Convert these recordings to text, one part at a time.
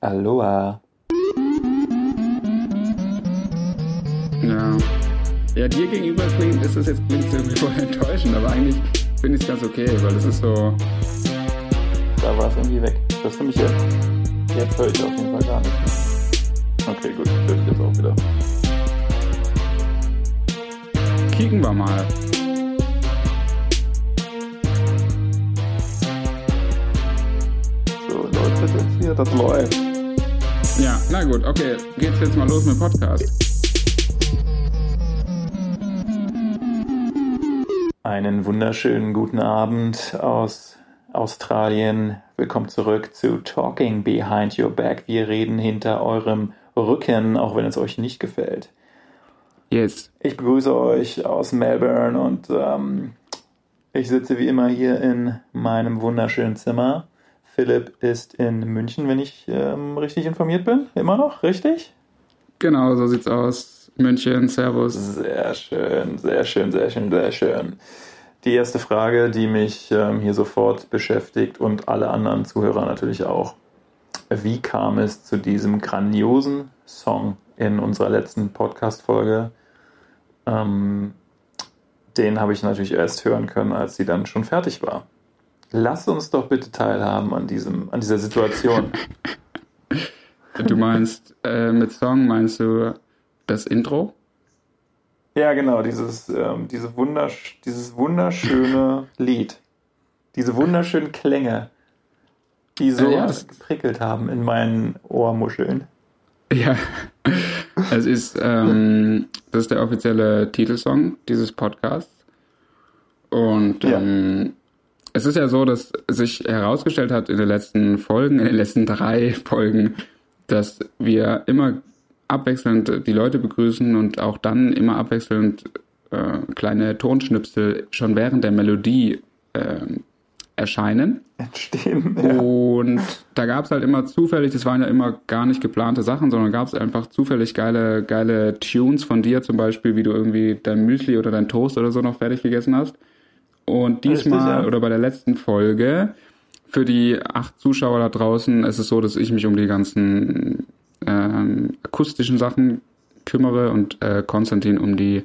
Aloha. Ja. Ja, dir gegenüber klingt, ist das jetzt klingt irgendwie voll enttäuschend, aber eigentlich finde ich es ganz okay, weil es ist so. Da war es irgendwie weg. Hörst du mich jetzt? Jetzt höre ich auf jeden Fall gar nicht mehr. Okay, gut, höre ich jetzt auch wieder. Kicken wir mal. So, läuft das jetzt hier? Das läuft. Ja, na gut, okay. Geht's jetzt mal los mit dem Podcast. Einen wunderschönen guten Abend aus Australien. Willkommen zurück zu Talking Behind Your Back. Wir reden hinter eurem Rücken, auch wenn es euch nicht gefällt. Yes. Ich begrüße euch aus Melbourne und ähm, ich sitze wie immer hier in meinem wunderschönen Zimmer. Philipp ist in München, wenn ich ähm, richtig informiert bin. Immer noch, richtig? Genau, so sieht's aus. München, Servus. Sehr schön, sehr schön, sehr schön, sehr schön. Die erste Frage, die mich ähm, hier sofort beschäftigt und alle anderen Zuhörer natürlich auch. Wie kam es zu diesem grandiosen Song in unserer letzten Podcast-Folge? Ähm, den habe ich natürlich erst hören können, als sie dann schon fertig war. Lass uns doch bitte teilhaben an, diesem, an dieser Situation. Du meinst, äh, mit Song meinst du das Intro? Ja, genau, dieses, ähm, diese wundersch dieses wunderschöne Lied. Diese wunderschönen Klänge, die so Äh, ja, geprickelt haben in meinen Ohrmuscheln. Ja. Es ist, ähm, das ist der offizielle Titelsong dieses Podcasts. Und Ja. ähm, es ist ja so, dass sich herausgestellt hat in den letzten Folgen, in den letzten drei Folgen, dass wir immer abwechselnd die Leute begrüßen und auch dann immer abwechselnd äh, kleine Tonschnipsel schon während der Melodie äh, erscheinen. Entstehen. Ja. Und da gab es halt immer zufällig, das waren ja immer gar nicht geplante Sachen, sondern gab es einfach zufällig geile, geile Tunes von dir, zum Beispiel, wie du irgendwie dein Müsli oder dein Toast oder so noch fertig gegessen hast. Und diesmal oder bei der letzten Folge, für die acht Zuschauer da draußen, ist es so, dass ich mich um die ganzen ähm, akustischen Sachen kümmere und äh, Konstantin um die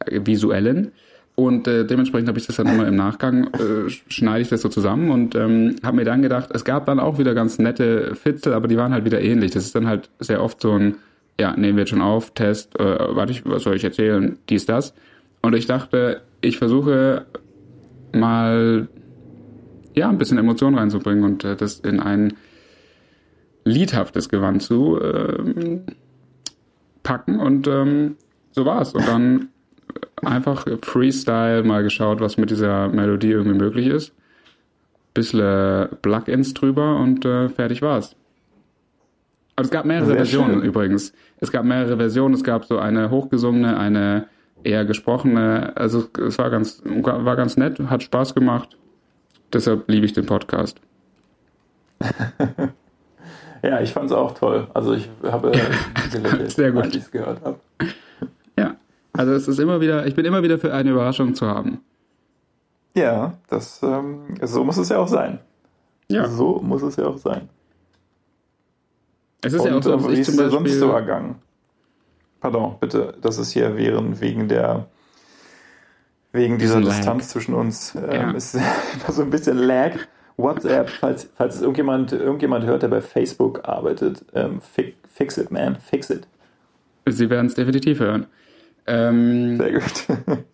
äh, visuellen. Und äh, dementsprechend habe ich das dann immer im Nachgang, äh, schneide ich das so zusammen und ähm, habe mir dann gedacht, es gab dann auch wieder ganz nette Fitzel, aber die waren halt wieder ähnlich. Das ist dann halt sehr oft so ein, ja, nehmen wir jetzt schon auf, Test, äh, warte, ich, was soll ich erzählen, dies, das. Und ich dachte, ich versuche mal, ja, ein bisschen Emotion reinzubringen und äh, das in ein liedhaftes Gewand zu ähm, packen und ähm, so war's. Und dann einfach Freestyle mal geschaut, was mit dieser Melodie irgendwie möglich ist. Bisschen Plugins drüber und äh, fertig war's. Aber es gab mehrere Sehr Versionen schön. übrigens. Es gab mehrere Versionen. Es gab so eine hochgesungene, eine eher gesprochene. Also es war ganz, war ganz nett, hat Spaß gemacht. Deshalb liebe ich den Podcast. ja, ich fand es auch toll. Also ich habe gelächelt, Sehr gut. als ich es gehört habe. Ja, also es ist immer wieder, ich bin immer wieder für eine Überraschung zu haben. Ja, das, ähm, so muss es ja auch sein. Ja, So muss es ja auch sein. es ist ja auch so, äh, dass wie ich zum dir sonst Beispiel... so ergangen? Pardon, bitte, das ist hier während, wegen der wegen dieser Lag. Distanz zwischen uns ähm, Ja. ist so ein bisschen Lag. WhatsApp, falls, falls es irgendjemand, irgendjemand hört, der bei Facebook arbeitet, ähm, fi fix it, man, fix it. Sie werden es definitiv hören. Ähm, Sehr gut.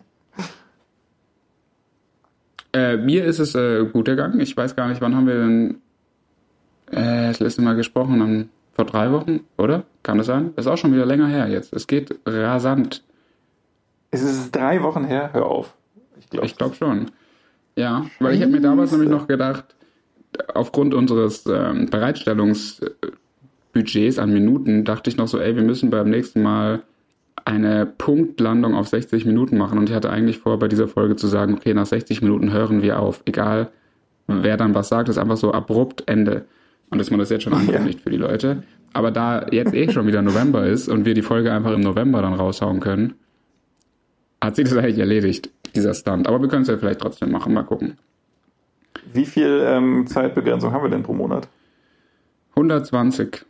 äh, mir ist es äh, gut ergangen. Ich weiß gar nicht, wann haben wir denn äh, das letzte Mal gesprochen? Am, vor drei Wochen, oder? Kann das sein? Das ist auch schon wieder länger her jetzt. Es geht rasant. es ist drei Wochen her, hör auf. Ich glaube. Ich glaube schon. Ja, weil ich habe mir damals nämlich noch gedacht, aufgrund unseres ähm, Bereitstellungsbudgets an Minuten, dachte ich noch so, ey, wir müssen beim nächsten Mal eine Punktlandung auf 60 Minuten machen. Und ich hatte eigentlich vor, bei dieser Folge zu sagen, okay, nach 60 Minuten hören wir auf. Egal, wer dann was sagt, ist einfach so abrupt Ende. Und dass man das jetzt schon ankündigt für die Leute. Aber da jetzt eh schon wieder November ist und wir die Folge einfach im November dann raushauen können, hat sich das eigentlich erledigt, dieser Stunt. Aber wir können es ja vielleicht trotzdem machen, mal gucken. Wie viel ähm, Zeitbegrenzung haben wir denn pro Monat? 120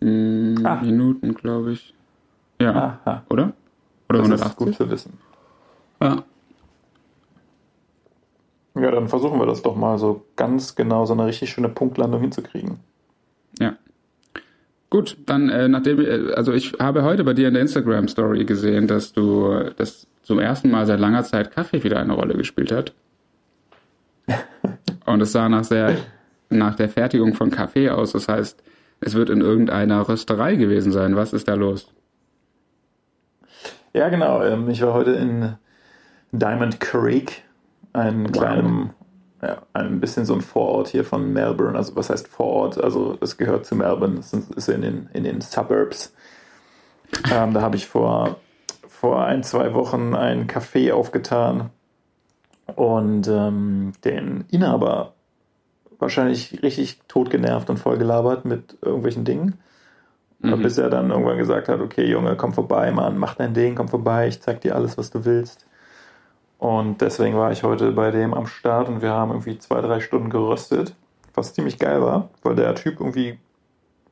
mm, Ah. Minuten, glaube ich. Ja, Aha, oder? Oder das ist 180? gut zu wissen. Ja. Ja, dann versuchen wir das doch mal so ganz genau, so eine richtig schöne Punktlandung hinzukriegen. Ja. Gut, dann äh, nachdem äh, also ich habe heute bei dir in der Instagram Story gesehen, dass du dass zum ersten Mal seit langer Zeit Kaffee wieder eine Rolle gespielt hat. Und es sah nach sehr nach der Fertigung von Kaffee aus. Das heißt, es wird in irgendeiner Rösterei gewesen sein. Was ist da los? Ja, genau. Ähm, ich war heute in Diamond Creek, einem Wow. kleinen, ja, ein bisschen so ein Vorort hier von Melbourne. Also was heißt Vorort? Also es gehört zu Melbourne, es ist ist in den, in den Suburbs. Ähm, da habe ich vor, vor ein, zwei Wochen ein Café aufgetan und ähm, den Inhaber wahrscheinlich richtig totgenervt und vollgelabert mit irgendwelchen Dingen. Mhm. Bis er dann irgendwann gesagt hat, okay Junge, komm vorbei, Mann, mach dein Ding, komm vorbei, ich zeig dir alles, was du willst. Und deswegen war ich heute bei dem am Start und wir haben irgendwie zwei, drei Stunden geröstet, was ziemlich geil war, weil der Typ irgendwie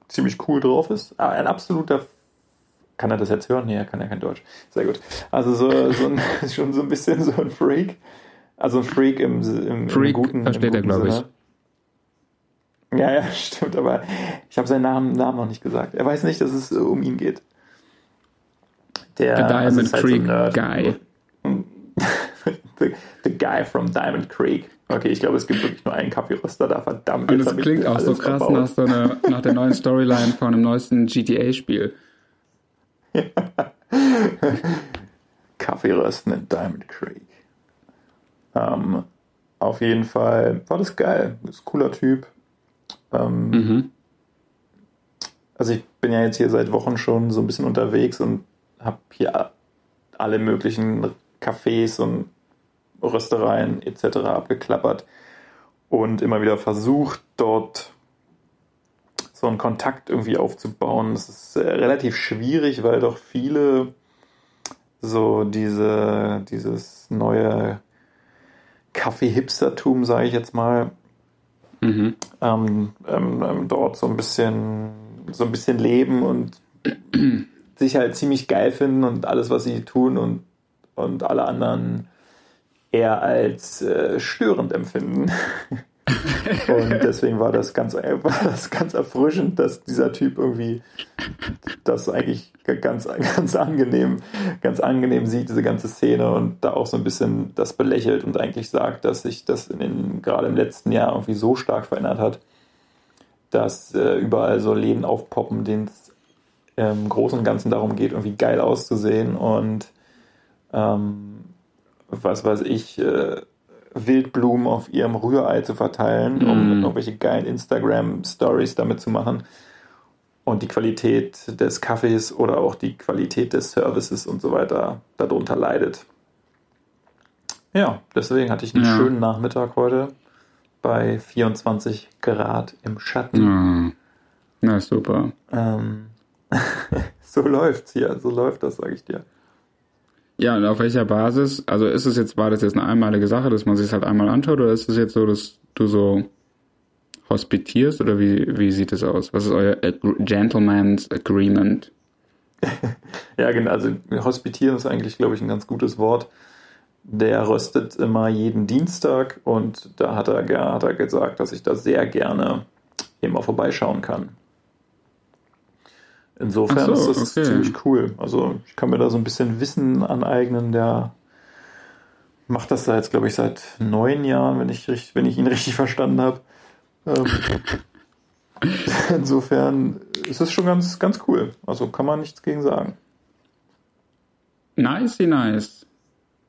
ziemlich cool drauf ist. Ah, Ein absoluter, kann er das jetzt hören? Nee, er kann ja kein Deutsch. Sehr gut. Also so, so ein, schon so ein bisschen so ein Freak. Also ein Freak im, im, Freak im guten versteht im er, guten glaub ich. Sinne. Ja, ja, stimmt, aber ich habe seinen Namen, Namen noch nicht gesagt. Er weiß nicht, dass es äh, um ihn geht. Der Der also Diamond ist halt so Creek. Guy. The, the guy from Diamond Creek. Okay, ich glaube, es gibt wirklich nur einen Kaffeeröster da, verdammt. Und ich klingt auch so krass verbaut. nach so einer, nach der neuen Storyline von einem neuesten GTA-Spiel. Kaffeerösten in Diamond Creek. Ähm, auf jeden Fall war das geil. Ist ein cooler Typ. Ähm, Mhm. Also ich bin ja jetzt hier seit Wochen schon so ein bisschen unterwegs und habe hier alle möglichen Cafés und Röstereien etc. abgeklappert und immer wieder versucht, dort so einen Kontakt irgendwie aufzubauen. Das ist äh, relativ schwierig, weil doch viele so diese, dieses neue Kaffee-Hipstertum, sage ich jetzt mal, Mhm. ähm, ähm, ähm, dort so ein bisschen so ein bisschen leben und sich halt ziemlich geil finden und alles, was sie tun und, und alle anderen eher als äh, störend empfinden. und deswegen war das ganz war das ganz erfrischend, dass dieser Typ irgendwie das eigentlich ganz ganz angenehm ganz angenehm sieht diese ganze Szene und da auch so ein bisschen das belächelt und eigentlich sagt, dass sich das in den gerade im letzten Jahr irgendwie so stark verändert hat, dass äh, überall so Läden aufpoppen, denen es im Großen und Ganzen darum geht, irgendwie geil auszusehen und ähm, was weiß ich, äh, Wildblumen auf ihrem Rührei zu verteilen, um Mm. irgendwelche geilen Instagram-Stories damit zu machen. Und die Qualität des Kaffees oder auch die Qualität des Services und so weiter darunter leidet. Ja, deswegen hatte ich einen Ja. schönen Nachmittag heute bei 24 Grad im Schatten. Ja. Na super. Ähm, so läuft's hier, so läuft das, sage ich dir. Ja, und auf welcher Basis? Also ist es jetzt, war das jetzt eine einmalige Sache, dass man sich halt einmal anschaut, oder ist es jetzt so, dass du so hospitierst oder wie, wie sieht es aus? Was ist euer Ag- Gentleman's Agreement? Ja, genau. Also hospitieren ist eigentlich, glaube ich, ein ganz gutes Wort. Der röstet immer jeden Dienstag und da hat er, hat er gesagt, dass ich da sehr gerne immer vorbeischauen kann. Insofern so, ist das okay. ziemlich cool. Also ich kann mir da so ein bisschen Wissen aneignen. Der macht das da jetzt, glaube ich, seit neun Jahren, wenn ich, richtig- wenn ich ihn richtig verstanden habe. Ähm, insofern ist es schon ganz, ganz cool. Also kann man nichts gegen sagen. Nice, nice.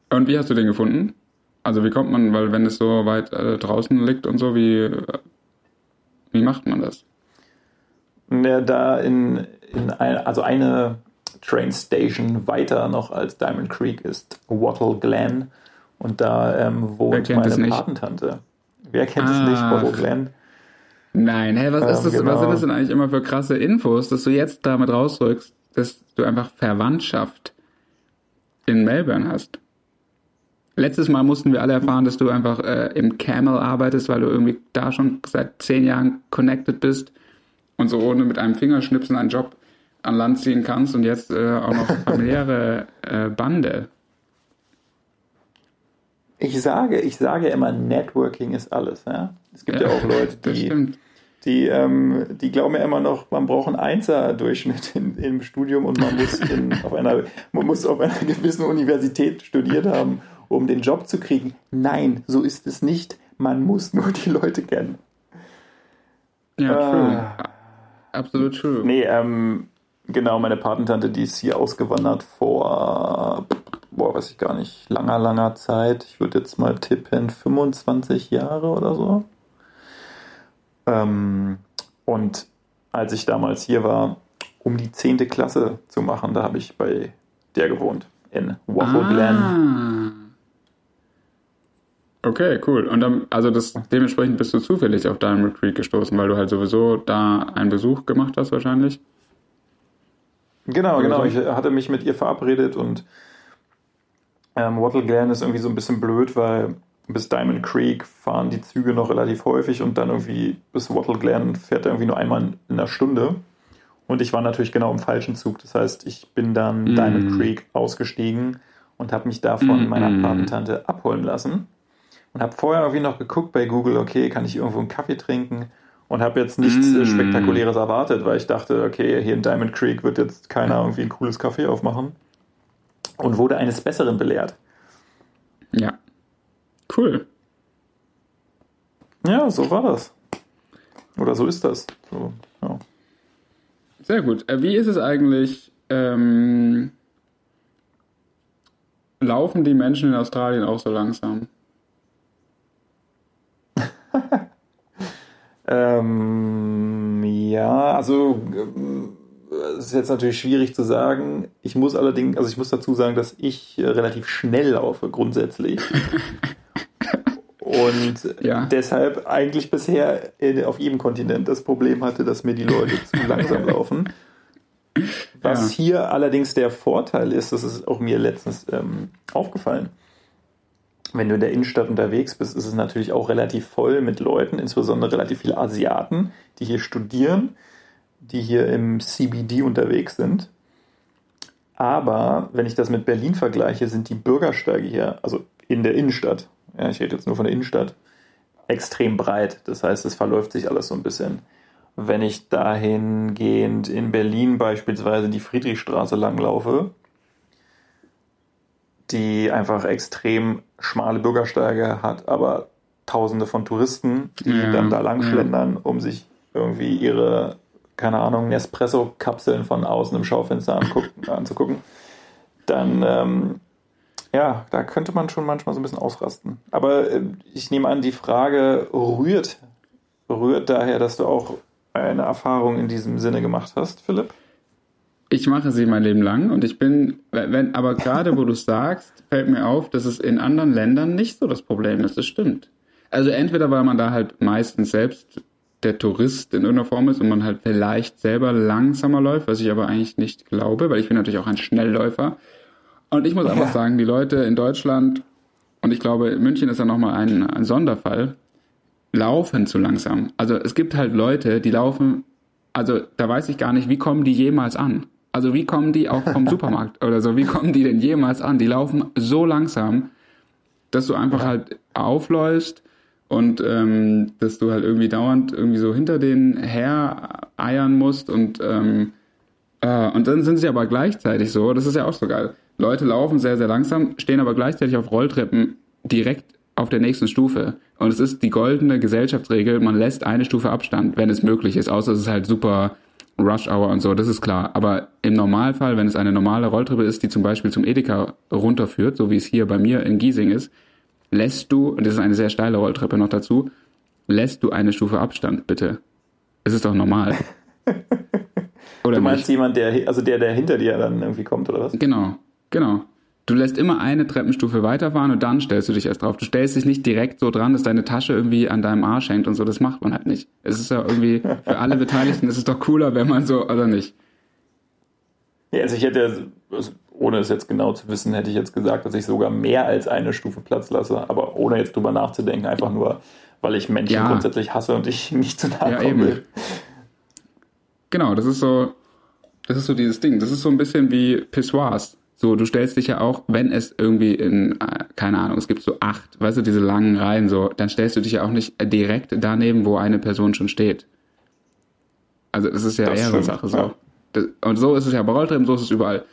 Und wie hast du den gefunden? Also wie kommt man, weil wenn es so weit äh, draußen liegt und so, wie, äh, wie macht man das? Ja, da in, in ein, also eine Train Station weiter noch als Diamond Creek ist Wattle Glen und da ähm, wohnt meine? Patentante. Wer kennt es nicht, Ach. Wattle Glen? Nein, hä, was Ähm, ist das, genau. was sind das denn eigentlich immer für krasse Infos, dass du jetzt damit rausrückst, dass du einfach Verwandtschaft in Melbourne hast? Letztes Mal mussten wir alle erfahren, dass du einfach äh, im Camel arbeitest, weil du irgendwie da schon seit zehn Jahren connected bist. und so ohne mit einem Fingerschnipsen einen Job an Land ziehen kannst und jetzt äh, auch noch familiäre äh, Bande. Ich sage, ich sage immer, Networking ist alles. Ja? Es gibt ja, ja auch Leute, die, die, ähm, die glauben ja immer noch, man braucht einen Einser-Durchschnitt im Studium und man muss, in, auf einer, man muss auf einer gewissen Universität studiert haben, um den Job zu kriegen. Nein, so ist es nicht. Man muss nur die Leute kennen. Ja, true. Äh, Absolut true. Nee, ähm, genau, meine Patentante, die ist hier ausgewandert vor, boah, weiß ich gar nicht, langer, langer Zeit. Ich würde jetzt mal tippen, 25 Jahre oder so. Ähm, und als ich damals hier war, um die 10. Klasse zu machen, da habe ich bei der gewohnt, in Waffle ah. Glen. Okay, cool. Und dann, also das, dementsprechend bist du zufällig auf Diamond Creek gestoßen, weil du halt sowieso da einen Besuch gemacht hast wahrscheinlich. Genau, genau. Ich hatte mich mit ihr verabredet und ähm, Wattle Glen ist irgendwie so ein bisschen blöd, weil bis Diamond Creek fahren die Züge noch relativ häufig und dann irgendwie bis Wattle Glen fährt er irgendwie nur einmal in einer Stunde. Und ich war natürlich genau im falschen Zug. Das heißt, ich bin dann mm. Diamond Creek ausgestiegen und habe mich da von mm. meiner Patentante abholen lassen und habe vorher irgendwie noch geguckt bei Google, okay, kann ich irgendwo einen Kaffee trinken und habe jetzt nichts mm. Spektakuläres erwartet, weil ich dachte, okay, hier in Diamond Creek wird jetzt keiner irgendwie ein cooles Kaffee aufmachen und wurde eines Besseren belehrt. Ja, cool. Ja, so war das. Oder so ist das. So, ja. Sehr gut. Äh, wie ist es eigentlich? Ähm, laufen die Menschen in Australien auch so langsam? Ähm, ja, also äh, es ist jetzt natürlich schwierig zu sagen. Ich muss allerdings, also ich muss dazu sagen, dass ich äh, relativ schnell laufe, grundsätzlich. Und ja. deshalb eigentlich bisher auf jedem Kontinent das Problem hatte, dass mir die Leute zu langsam laufen. Was ja. hier allerdings der Vorteil ist, das ist auch mir letztens ähm, aufgefallen wenn du in der Innenstadt unterwegs bist, ist es natürlich auch relativ voll mit Leuten, insbesondere relativ viele Asiaten, die hier studieren, die hier im CBD unterwegs sind. Aber wenn ich das mit Berlin vergleiche, sind die Bürgersteige hier, also in der Innenstadt, ja, ich rede jetzt nur von der Innenstadt, extrem breit. Das heißt, es verläuft sich alles so ein bisschen. Wenn ich dahingehend in Berlin beispielsweise die Friedrichstraße langlaufe, die einfach extrem schmale Bürgersteige hat, aber Tausende von Touristen, die ja, dann da lang schlendern, ja. um sich irgendwie ihre, keine Ahnung, Nespresso-Kapseln von außen im Schaufenster angucken, anzugucken, dann, ähm, ja, da könnte man schon manchmal so ein bisschen ausrasten. Aber äh, ich nehme an, die Frage rührt, rührt daher, dass du auch eine Erfahrung in diesem Sinne gemacht hast, Philipp? Ich mache sie mein Leben lang und ich bin, wenn, aber gerade wo du sagst, fällt mir auf, dass es in anderen Ländern nicht so das Problem ist. Das stimmt. Also entweder weil man da halt meistens selbst der Tourist in irgendeiner Form ist und man halt vielleicht selber langsamer läuft, was ich aber eigentlich nicht glaube, weil ich bin natürlich auch ein Schnellläufer. Und ich muss einfach sagen, die Leute in Deutschland, und ich glaube, München ist ja nochmal ein, ein Sonderfall, laufen zu langsam. Also es gibt halt Leute, die laufen, also da weiß ich gar nicht, wie kommen die jemals an? Also wie kommen die auch vom Supermarkt oder so? Wie kommen die denn jemals an? Die laufen so langsam, dass du einfach halt aufläufst und ähm, dass du halt irgendwie dauernd irgendwie so hinter denen her eiern musst und ähm, äh, und dann sind sie aber gleichzeitig so, das ist ja auch so geil. Leute laufen sehr, sehr langsam, stehen aber gleichzeitig auf Rolltreppen direkt auf der nächsten Stufe. Und es ist die goldene Gesellschaftsregel, man lässt eine Stufe Abstand, wenn es möglich ist, außer es ist halt super Rush Hour und so, das ist klar. Aber im Normalfall, wenn es eine normale Rolltreppe ist, die zum Beispiel zum Edeka runterführt, so wie es hier bei mir in Giesing ist, lässt du, und das ist eine sehr steile Rolltreppe noch dazu, lässt du eine Stufe Abstand, bitte. Es ist doch normal. Oder du meinst nicht? jemand, der, also der, der hinter dir dann irgendwie kommt, oder was? Genau, genau. Du lässt immer eine Treppenstufe weiterfahren und dann stellst du dich erst drauf. Du stellst dich nicht direkt so dran, dass deine Tasche irgendwie an deinem Arsch hängt und so. Das macht man halt nicht. Es ist ja irgendwie, für alle Beteiligten ist es doch cooler, wenn man so, oder nicht? Ja, also ich hätte, also ohne es jetzt genau zu wissen, hätte ich jetzt gesagt, dass ich sogar mehr als eine Stufe Platz lasse. Aber ohne jetzt drüber nachzudenken, einfach nur, weil ich Menschen ja. grundsätzlich hasse und ich nicht zu nahe ja, kommen will. Genau, das ist so, das ist so dieses Ding. Das ist so ein bisschen wie Pissoirs. So, du stellst dich ja auch, wenn es irgendwie in, äh, keine Ahnung, es gibt so acht, weißt du, diese langen Reihen so, dann stellst du dich ja auch nicht direkt daneben, wo eine Person schon steht. Also das ist ja Das eher stimmt, Sache so. Das, und so ist es ja bei Rolltreppen, so ist es überall.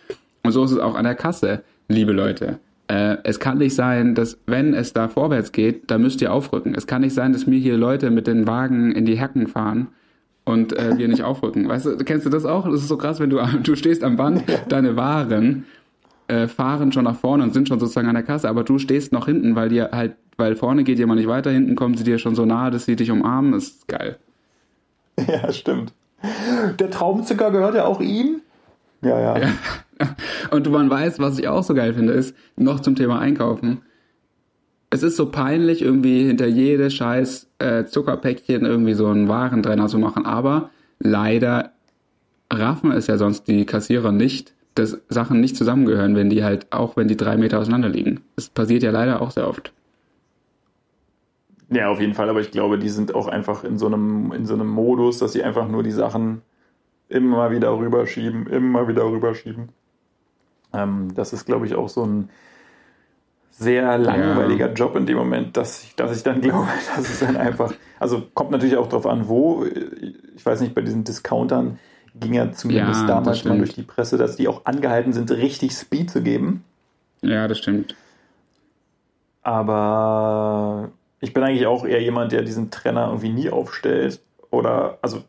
Und so ist es auch an der Kasse, liebe Leute. Äh, es kann nicht sein, dass wenn es da vorwärts geht, da müsst ihr aufrücken. Es kann nicht sein, dass mir hier Leute mit den Wagen in die Hecken fahren und äh, wir nicht aufrücken. Weißt du, kennst du das auch? Das ist so krass, wenn du du stehst am Band, deine Waren äh, fahren schon nach vorne und sind schon sozusagen an der Kasse, aber du stehst noch hinten, weil dir halt, weil vorne geht jemand nicht weiter, hinten kommen sie dir schon so nahe, dass sie dich umarmen. Das ist geil. Ja, stimmt. Der Traubenzucker gehört ja auch ihm? Ja, ja. Und man weiß, was ich auch so geil finde, ist, noch zum Thema Einkaufen. Es ist so peinlich, irgendwie hinter jede scheiß äh, Zuckerpäckchen irgendwie so einen Warentrenner zu machen, aber leider raffen es ja sonst die Kassierer nicht, dass Sachen nicht zusammengehören, wenn die halt, auch wenn die drei Meter auseinander liegen. Das passiert ja leider auch sehr oft. Ja, auf jeden Fall, aber ich glaube, die sind auch einfach in so einem, in so einem Modus, dass sie einfach nur die Sachen immer wieder rüberschieben, immer wieder rüberschieben. Ähm, das ist, glaube ich, auch so ein sehr langweiliger Job in dem Moment, dass ich, dass ich dann glaube, dass es dann einfach, also kommt natürlich auch drauf an, wo. Ich weiß nicht, bei diesen Discountern ging ja zumindest Ja, damals mal durch die Presse, dass die auch angehalten sind, richtig Speed zu geben. Ja, das stimmt. Aber ich bin eigentlich auch eher jemand, der diesen Trenner irgendwie nie aufstellt. Oder, also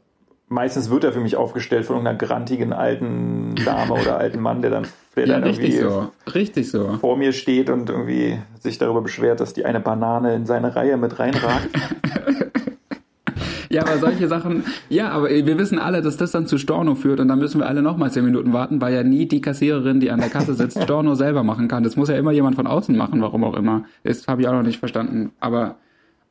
meistens wird er für mich aufgestellt von irgendeiner grantigen alten Dame oder alten Mann, der dann, der Ja, dann richtig irgendwie so. Richtig so. vor mir steht und irgendwie sich darüber beschwert, dass die eine Banane in seine Reihe mit reinragt. Ja, aber solche Sachen, ja, aber wir wissen alle, dass das dann zu Storno führt und dann müssen wir alle nochmal zehn Minuten warten, weil ja nie die Kassiererin, die an der Kasse sitzt, Storno selber machen kann. Das muss ja immer jemand von außen machen, warum auch immer. Das habe ich auch noch nicht verstanden. Aber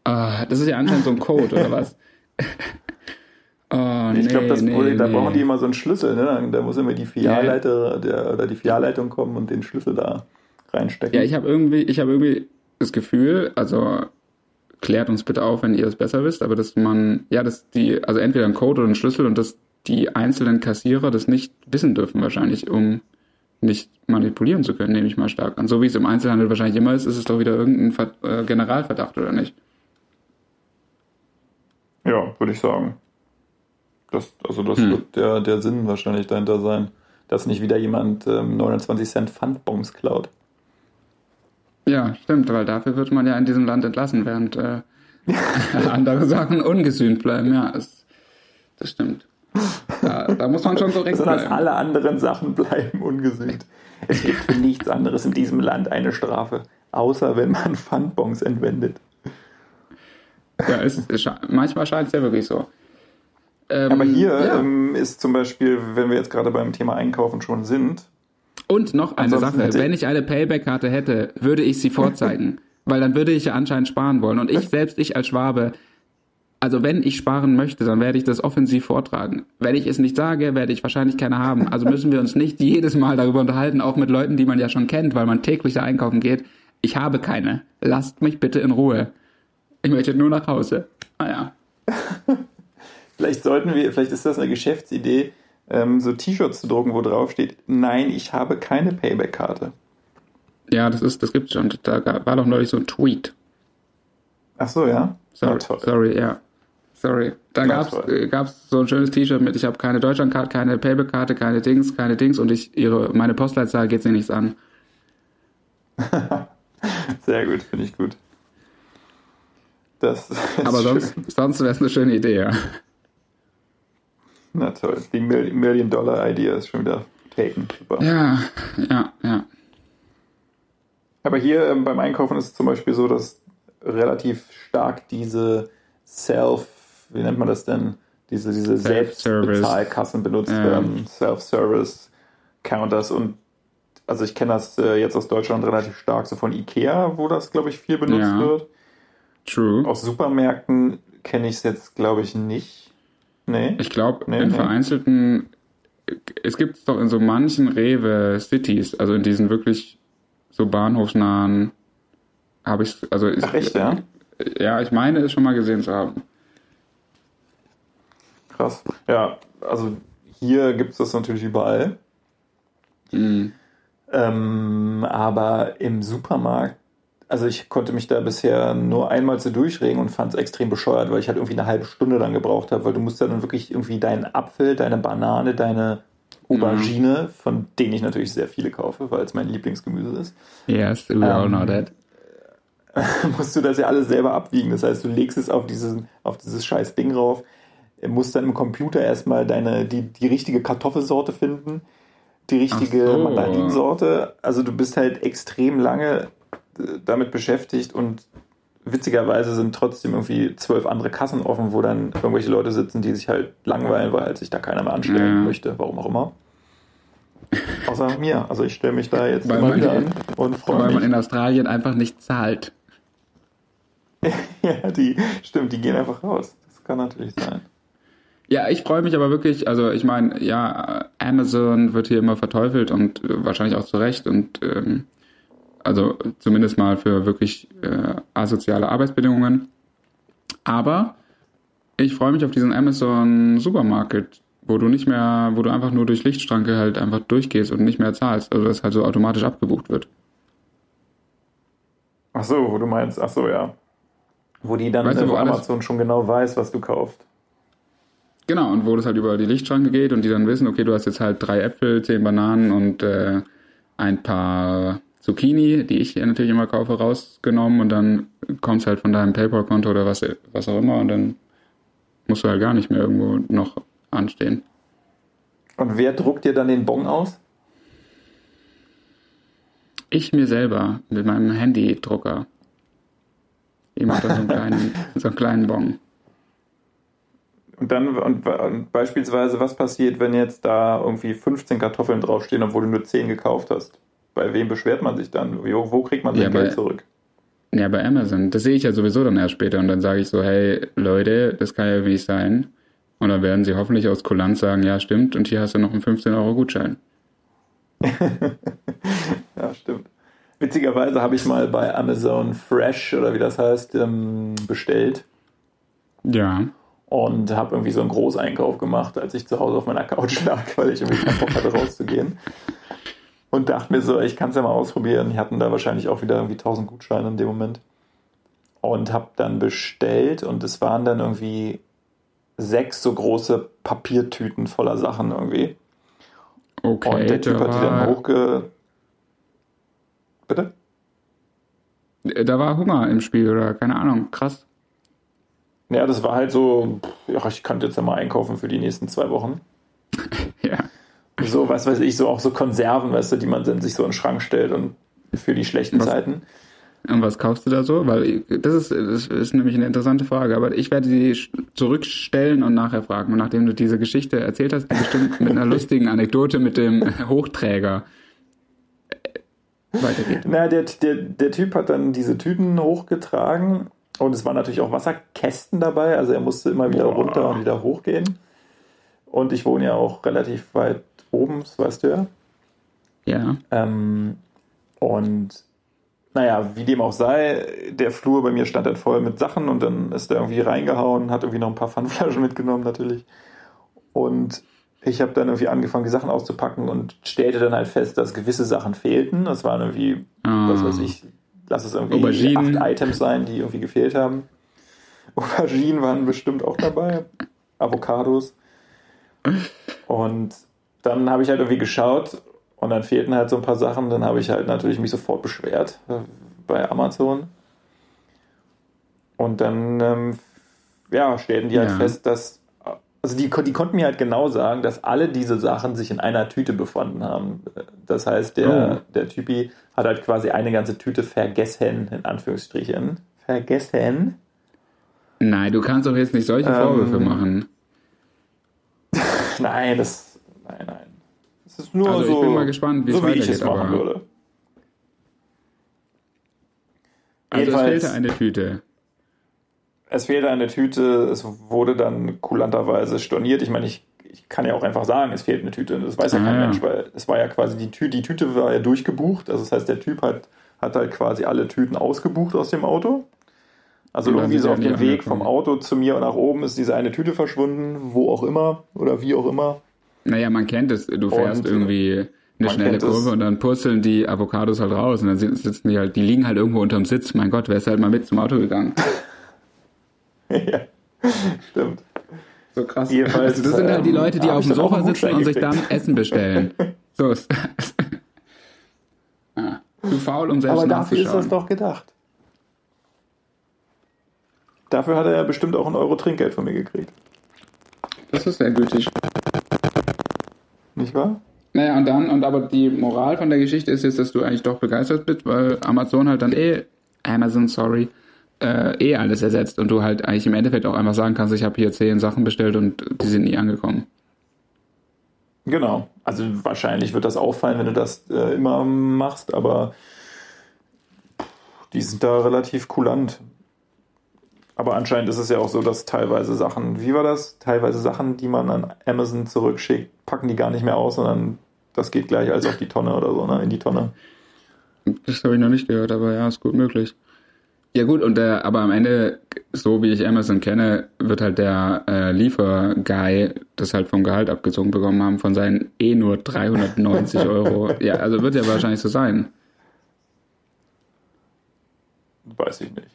äh, das ist ja anscheinend so ein Code, oder was? oh, nee, ich glaube, das nee, da nee. brauchen die immer so einen Schlüssel, ne? Da muss immer die Filialleiter der, oder die Filialleitung kommen und den Schlüssel da reinstecken. Ja, ich habe irgendwie, ich habe irgendwie das Gefühl, also klärt uns bitte auf, wenn ihr es besser wisst, aber dass man, ja, dass die, also entweder ein Code oder ein Schlüssel und dass die einzelnen Kassierer das nicht wissen dürfen wahrscheinlich, um nicht manipulieren zu können, nehme ich mal stark an. So wie es im Einzelhandel wahrscheinlich immer ist, ist es doch wieder irgendein Ver äh, Generalverdacht, oder nicht? Ja, würde ich sagen. Das, also das Hm. wird der, der Sinn wahrscheinlich dahinter sein, dass nicht wieder jemand ähm, 29 Cent Pfandbons klaut. Ja, stimmt, weil dafür wird man ja in diesem Land entlassen, während äh, andere Sachen ungesühnt bleiben. Ja, das, das stimmt. Da, da muss man schon korrekt Sondern bleiben. alle anderen Sachen bleiben ungesühnt. Es gibt für nichts anderes in diesem Land eine Strafe, außer wenn man Pfandbons entwendet. Ja, es, es, manchmal scheint es ja wirklich so. Ähm, Aber hier ja. ähm, ist zum Beispiel, wenn wir jetzt gerade beim Thema Einkaufen schon sind, Und noch eine ansonsten Sache, wenn ich eine Payback-Karte hätte, würde ich sie vorzeigen. weil dann würde ich ja anscheinend sparen wollen. Und ich, selbst ich als Schwabe, also wenn ich sparen möchte, dann werde ich das offensiv vortragen. Wenn ich es nicht sage, werde ich wahrscheinlich keine haben. Also müssen wir uns nicht jedes Mal darüber unterhalten, auch mit Leuten, die man ja schon kennt, weil man täglich da einkaufen geht. Ich habe keine. Lasst mich bitte in Ruhe. Ich möchte nur nach Hause. Ah ja. Vielleicht sollten wir, vielleicht ist das eine Geschäftsidee, ähm, so T-Shirts zu drucken, wo drauf steht, nein, ich habe keine Payback-Karte. Ja, das ist, das gibt's schon. Da gab- war doch neulich so ein Tweet. Ach so, ja? Sorry, toll. sorry, ja. Sorry. Da gab's, toll. äh, gab's so ein schönes T-Shirt mit, ich habe keine Deutschlandkarte, keine Payback-Karte, keine Dings, keine Dings und ich, ihre, meine Postleitzahl geht sie nichts an. Sehr gut, finde ich gut. Das ist Aber schön. sonst, sonst wäre es eine schöne Idee, ja. Na toll, die Mil- Million-Dollar-Idee ist schon wieder taken. Super. Ja, ja, ja. Aber hier ähm, beim Einkaufen ist es zum Beispiel so, dass relativ stark diese Self, wie nennt man das denn? Diese, diese. Selbstbezahlkassen benutzt werden, Self-Service-Counters und also ich kenne das äh, jetzt aus Deutschland relativ stark so von Ikea, wo das glaube ich viel benutzt Ja. wird. True. Aus Supermärkten kenne ich es jetzt glaube ich nicht. Nee. Ich glaube, Nee, in nee. vereinzelten, es gibt es doch in so manchen Rewe-Cities, also in diesen wirklich so bahnhofsnahen, habe ich, also ich, Ach echt, ja? ja, ich meine es schon mal gesehen zu haben. Krass. Ja, also hier gibt es das natürlich überall. Mhm. Ähm, aber im Supermarkt, also ich konnte mich da bisher nur einmal zu durchregen und fand es extrem bescheuert, weil ich halt irgendwie eine halbe Stunde dann gebraucht habe, weil du musst ja dann wirklich irgendwie deinen Apfel, deine Banane, deine Aubergine, von denen ich natürlich sehr viele kaufe, weil es mein Lieblingsgemüse ist, Yes, we all Ähm, know that. musst du das ja alles selber abwiegen. Das heißt, du legst es auf dieses, auf dieses scheiß Ding rauf, musst dann im Computer erstmal deine, die, die richtige Kartoffelsorte finden, die richtige so. Mandarinsorte. Also du bist halt extrem lange äh, damit beschäftigt und witzigerweise sind trotzdem irgendwie zwölf andere Kassen offen, wo dann irgendwelche Leute sitzen, die sich halt langweilen, weil halt sich da keiner mehr anstellen Ja. möchte, warum auch immer. Außer mir. Also ich stelle mich da jetzt Weil immer wieder an und freue Weil mich. man in Australien einfach nicht zahlt. Ja, die, stimmt, die gehen einfach raus. Das kann natürlich sein. Ja, ich freue mich aber wirklich, also ich meine, ja, Amazon wird hier immer verteufelt und äh, wahrscheinlich auch zu Recht und ähm, also zumindest mal für wirklich äh, asoziale Arbeitsbedingungen. Aber ich freue mich auf diesen Amazon Supermarket, wo du nicht mehr, wo du einfach nur durch Lichtschranke halt einfach durchgehst und nicht mehr zahlst, also das halt so automatisch abgebucht wird. Ach so, wo du meinst, ach so, ja. Wo die dann Weißt du, wo Amazon schon genau weiß, was du kaufst. Genau, und wo das halt über die Lichtschranke geht und die dann wissen, okay, du hast jetzt halt drei Äpfel, zehn Bananen und äh, ein paar Zucchini, die ich natürlich immer kaufe, rausgenommen und dann kommt's halt von deinem PayPal-Konto oder was, was auch immer und dann musst du halt gar nicht mehr irgendwo noch anstehen. Und wer druckt dir dann den Bon aus? Ich mir selber mit meinem Handy-Drucker. Ich mache da so einen kleinen, so einen kleinen Bon. Und dann, und, und beispielsweise, was passiert, wenn jetzt da irgendwie 15 Kartoffeln draufstehen, obwohl du nur 10 gekauft hast? Bei wem beschwert man sich dann? Wo, wo kriegt man sein Ja, Geld bei- zurück? Ja, bei Amazon. Das sehe ich ja sowieso dann erst später und dann sage ich so, hey Leute, das kann ja nicht sein. Und dann werden sie hoffentlich aus Kulanz sagen, ja stimmt, und hier hast du noch einen 15 Euro Gutschein. Ja, stimmt. Witzigerweise habe ich mal bei Amazon Fresh oder wie das heißt, ähm, bestellt Ja. und habe irgendwie so einen Großeinkauf gemacht, als ich zu Hause auf meiner Couch lag, weil ich irgendwie keinen Bock hatte rauszugehen. Und dachte mir so, ich kann es ja mal ausprobieren. Die hatten da wahrscheinlich auch wieder irgendwie 1000 Gutscheine in dem Moment. Und habe dann bestellt und es waren dann irgendwie sechs so große Papiertüten voller Sachen irgendwie. Okay, Und der Typ da, hat die dann hochge... Bitte? da war Hunger im Spiel oder keine Ahnung, krass. Ja, das war halt so, ja, ich könnte jetzt ja mal einkaufen für die nächsten zwei Wochen. Ja. So, was weiß ich, so auch so Konserven, weißt du, die man dann sich so in den Schrank stellt und für die schlechten Was- Zeiten. Und was kaufst du da so? Weil das ist, das ist nämlich eine interessante Frage, aber ich werde sie zurückstellen und nachher fragen. Und nachdem du diese Geschichte erzählt hast, bestimmt mit einer lustigen Anekdote mit dem Hochträger äh, weitergeht. Na, der, der, der Typ hat dann diese Tüten hochgetragen und es waren natürlich auch Wasserkästen dabei, also er musste immer wieder Boah. runter und wieder hochgehen. Und ich wohne ja auch relativ weit oben, das weißt du ja. Ja. Ähm, und naja, wie dem auch sei, der Flur bei mir stand dann voll mit Sachen und dann ist er irgendwie reingehauen, hat irgendwie noch ein paar Pfandflaschen mitgenommen natürlich. Und ich habe dann irgendwie angefangen, die Sachen auszupacken und stellte dann halt fest, dass gewisse Sachen fehlten. Das waren irgendwie, Ah. was weiß ich, lass es irgendwie Auberginen. acht Items sein, die irgendwie gefehlt haben. Auberginen waren bestimmt auch dabei. Avocados. Und dann habe ich halt irgendwie geschaut und dann fehlten halt so ein paar Sachen. Dann habe ich halt natürlich mich sofort beschwert äh, bei Amazon. Und dann, ähm, ja, stellten die halt Ja. fest, dass, also die, die konnten mir halt genau sagen, dass alle diese Sachen sich in einer Tüte befunden haben. Das heißt, der, Oh. der Typi hat halt quasi eine ganze Tüte vergessen, in Anführungsstrichen. Vergessen? Nein, du kannst doch jetzt nicht solche Ähm, Vorwürfe machen. Nein, das, nein, nein. Es ist nur Also ich so, bin mal gespannt, wie es so wie ich es machen aber- würde. Also es Jedenfalls- fehlte eine Tüte. Es fehlte eine Tüte, es wurde dann kulanterweise storniert. Ich meine, ich, ich kann ja auch einfach sagen, es fehlt eine Tüte. Das weiß ja Ah, kein ja. Mensch, weil es war ja quasi die Tüte, die Tüte war ja durchgebucht. Also das heißt, der Typ hat, hat halt quasi alle Tüten ausgebucht aus dem Auto. Also Und dann irgendwie so auf dem Weg vom. Auto zu mir und nach oben ist diese eine Tüte verschwunden, wo auch immer oder wie auch immer. Naja, man kennt es. Du fährst Und, irgendwie eine schnelle. Kurve und dann purzeln die Avocados halt raus und dann sit- sitzen die halt, die liegen halt irgendwo unterm Sitz. Mein Gott, wer ist halt mal mit zum Auto gegangen? ja, stimmt. So krass. Jedenfalls, Also das sind halt die ähm, Leute, die auf dem Sofa sitzen und sich dann. Essen bestellen. So ist das. Ah, Zu faul, um selbst Aber dafür ist das doch gedacht. Dafür hat er ja bestimmt auch einen Euro Trinkgeld von mir gekriegt. Das ist sehr gütig. Nicht wahr? Naja, und dann, und aber die Moral von der Geschichte ist jetzt, dass du eigentlich doch begeistert bist, weil Amazon halt dann eh, Amazon, sorry, äh, eh alles ersetzt und du halt eigentlich im Endeffekt auch einfach sagen kannst, ich habe hier zehn Sachen bestellt und die sind nie angekommen. Genau. Also wahrscheinlich wird das auffallen, wenn du das äh, immer machst, aber die sind da relativ kulant. Aber anscheinend ist es ja auch so, dass teilweise Sachen, wie war das? Teilweise Sachen, die man an Amazon zurückschickt, packen die gar nicht mehr aus, sondern das geht gleich als auf die Tonne oder so, ne? In die Tonne. Das habe ich noch nicht gehört, aber ja, ist gut möglich. Ja gut, und der, aber am Ende, so wie ich Amazon kenne, wird halt der äh, Lieferguy das halt vom Gehalt abgezogen bekommen haben von seinen eh nur 390 Euro. Ja, also wird ja wahrscheinlich so sein. Weiß ich nicht.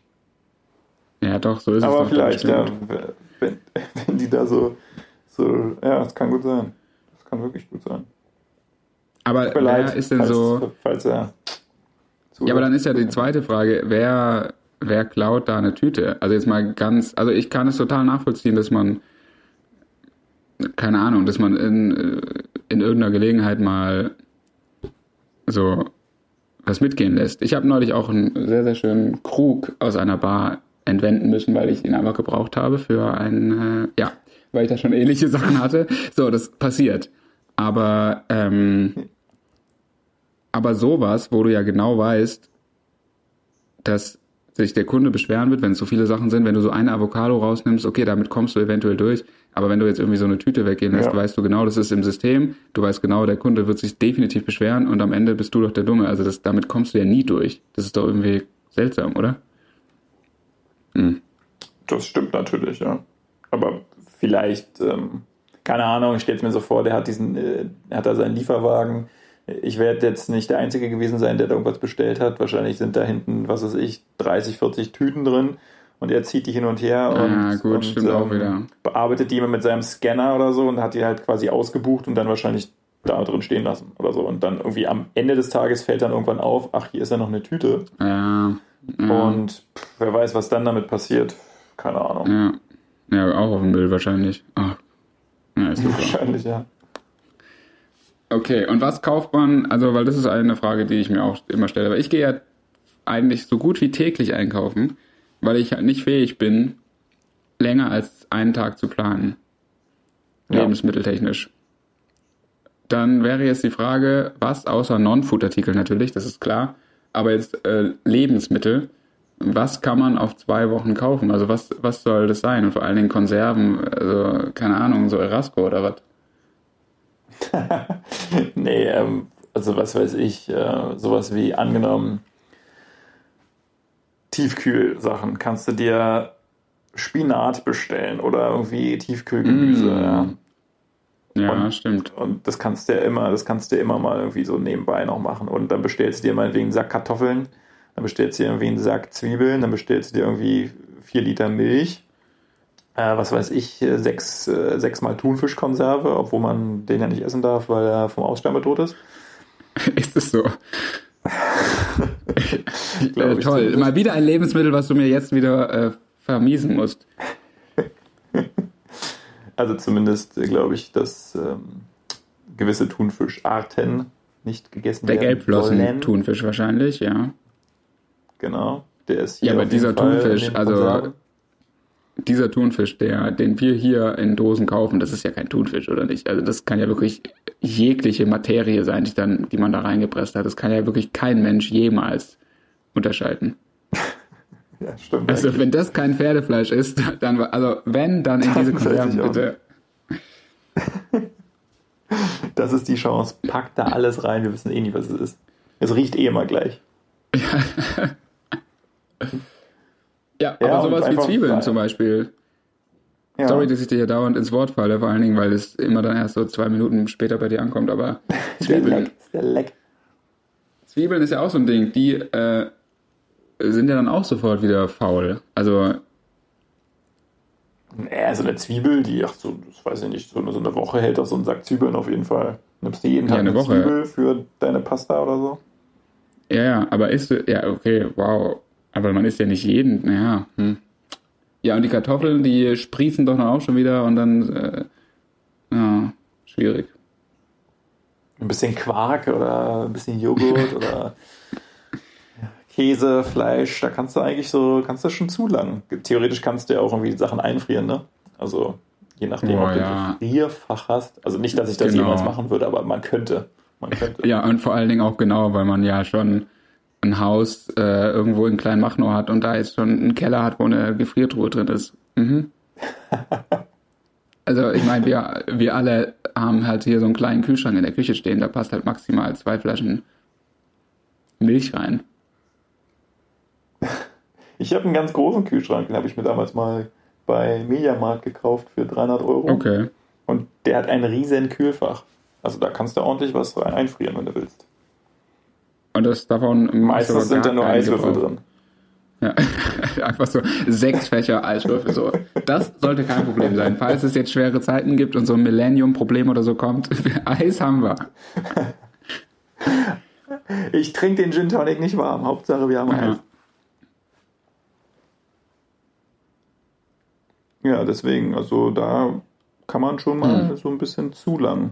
Ja, doch, so ist es. Aber vielleicht, ja, wenn, wenn die da so, so, ja, es kann gut sein. Kann wirklich gut sein. Aber wer leid, ist denn falls, so. Falls er Ja, aber dann ist ja die zweite Frage, wer, wer klaut da eine Tüte? Also jetzt mal ganz, also ich kann es total nachvollziehen, dass man, keine Ahnung, dass man in, in irgendeiner Gelegenheit mal so was mitgehen lässt. Ich habe neulich auch einen sehr, sehr schönen Krug aus einer Bar entwenden müssen, weil ich ihn einfach gebraucht habe für ein, äh, ja, weil ich da schon ähnliche Sachen hatte. So, das passiert. Aber, ähm, aber sowas, wo du ja genau weißt, dass sich der Kunde beschweren wird, wenn es so viele Sachen sind, wenn du so eine Avocado rausnimmst, okay, damit kommst du eventuell durch, aber wenn du jetzt irgendwie so eine Tüte weggehen lässt, Ja. weißt du genau, das ist im System, du weißt genau, der Kunde wird sich definitiv beschweren und am Ende bist du doch der Dumme, also das, damit kommst du ja nie durch. Das ist doch irgendwie seltsam, oder? Das stimmt natürlich, ja. Aber vielleicht, ähm, keine Ahnung, ich stelle es mir so vor, der hat diesen, äh, hat da seinen Lieferwagen. Ich werde jetzt nicht der Einzige gewesen sein, der da irgendwas bestellt hat. Wahrscheinlich sind da hinten, was weiß ich, 30, 40 Tüten drin und er zieht die hin und her und, Ja, gut, und wieder. bearbeitet die immer mit seinem Scanner oder so und hat die halt quasi ausgebucht und dann wahrscheinlich da drin stehen lassen oder so. Und dann irgendwie am Ende des Tages fällt dann irgendwann auf, ach, hier ist ja noch eine Tüte. Ja. ja Und pff, wer weiß, was dann damit passiert. Keine Ahnung. ja. Ja, auch auf dem Müll wahrscheinlich. Ach. Ja, ist super. Wahrscheinlich, ja. Okay, und was kauft man, also weil das ist eine Frage, die ich mir auch immer stelle, aber ich gehe ja eigentlich so gut wie täglich einkaufen, weil ich halt nicht fähig bin, länger als einen Tag zu planen. Ja. Lebensmitteltechnisch. Dann wäre jetzt die Frage, was außer Non-Food-Artikel natürlich, das ist klar, aber jetzt äh, Lebensmittel, was kann man auf zwei Wochen kaufen? Also was, was soll das sein? Und vor allen Dingen Konserven, also keine Ahnung, so Erasco oder was? nee, ähm, also was weiß ich, äh, sowas wie angenommen Tiefkühlsachen. Kannst du dir Spinat bestellen oder irgendwie Tiefkühlgemüse. Mm. Ja. Ja, Und- stimmt. Und das kannst du ja immer, das kannst du ja immer mal irgendwie so nebenbei noch machen. Und dann bestellst du dir meinetwegen einen Sack Kartoffeln, dann bestellst du dir irgendwie einen Sack Zwiebeln, dann bestellst du dir irgendwie vier Liter Milch, äh, was weiß ich, sechs, äh, sechsmal Thunfischkonserve, obwohl man den ja nicht essen darf, weil er vom Aussterben bedroht ist. Ist es so? Äh, toll. Mal wieder ein Lebensmittel, was du mir jetzt wieder äh, vermiesen musst. Also zumindest äh, glaube ich, dass ähm, gewisse Thunfischarten nicht gegessen Der werden sollen. Gelbflossen-Thunfisch wahrscheinlich, ja. Genau. Der ist Ja, hier aber auf jeden dieser Thunfisch, also dieser Thunfisch, der, den wir hier in Dosen kaufen, das ist ja kein Thunfisch, oder nicht? Also das kann ja wirklich jegliche Materie sein, die, dann, die man da reingepresst hat. Das kann ja wirklich kein Mensch jemals unterscheiden. Ja, stimmt. Also eigentlich. wenn das kein Pferdefleisch ist, dann, also wenn, dann in diese Konserven bitte. Das ist die Chance. Packt da alles rein. Wir wissen eh nicht, was es ist. Es riecht eh immer gleich. Ja, Ja, aber sowas wie Zwiebeln ja. zum Beispiel. Ja. Sorry, dass ich dir hier dauernd ins Wort falle, vor allen Dingen, weil es immer dann erst so zwei Minuten später bei dir ankommt, aber Zwiebeln. der Leck. Zwiebeln ist ja auch so ein Ding, die äh, sind ja dann auch sofort wieder faul. Also. Naja, so eine Zwiebel, die, ach so, das weiß ich nicht, so eine, so eine Woche hält das so ein Sack Zwiebeln auf jeden Fall. Nimmst du jeden Tag ja, eine, eine Woche. Zwiebel für deine Pasta oder so? Ja, ja, aber isst du, ja, okay, wow. Aber man isst ja nicht jeden, naja, hm. Ja, und die Kartoffeln, die sprießen doch dann auch schon wieder und dann, äh, ja, schwierig. Ein bisschen Quark oder ein bisschen Joghurt oder Käse, Fleisch, da kannst du eigentlich so, kannst du schon zu lang. Theoretisch kannst du ja auch irgendwie Sachen einfrieren, ne? Also je nachdem, oh, ob du ja. ein Gefrierfach hast. Also nicht, dass ich das genau. jemals machen würde, aber man könnte. Man könnte. Ja, und vor allen Dingen auch genau, weil man ja schon ein Haus äh, irgendwo in Kleinmachnow hat und da jetzt schon einen Keller hat, wo eine Gefriertruhe drin ist. Mhm. also ich meine, wir, wir alle haben halt hier so einen kleinen Kühlschrank in der Küche stehen, da passt halt maximal zwei Flaschen Milch rein. Ich habe einen ganz großen Kühlschrank, den habe ich mir damals mal bei Mediamarkt gekauft für 300 Euro. Okay. Und der hat ein riesen Kühlfach. Also da kannst du ordentlich was einfrieren, wenn du willst. Und das davon meistens sind da nur Eiswürfel drin. Ja, einfach so sechs Fächer Eiswürfel. So. Das sollte kein Problem sein. Falls es jetzt schwere Zeiten gibt und so ein Millennium-Problem oder so kommt, Eis haben wir. Ich trinke den Gin Tonic nicht warm. Hauptsache, wir haben ja. Eis. Ja, deswegen, also da kann man schon mal mhm. so ein bisschen zu lang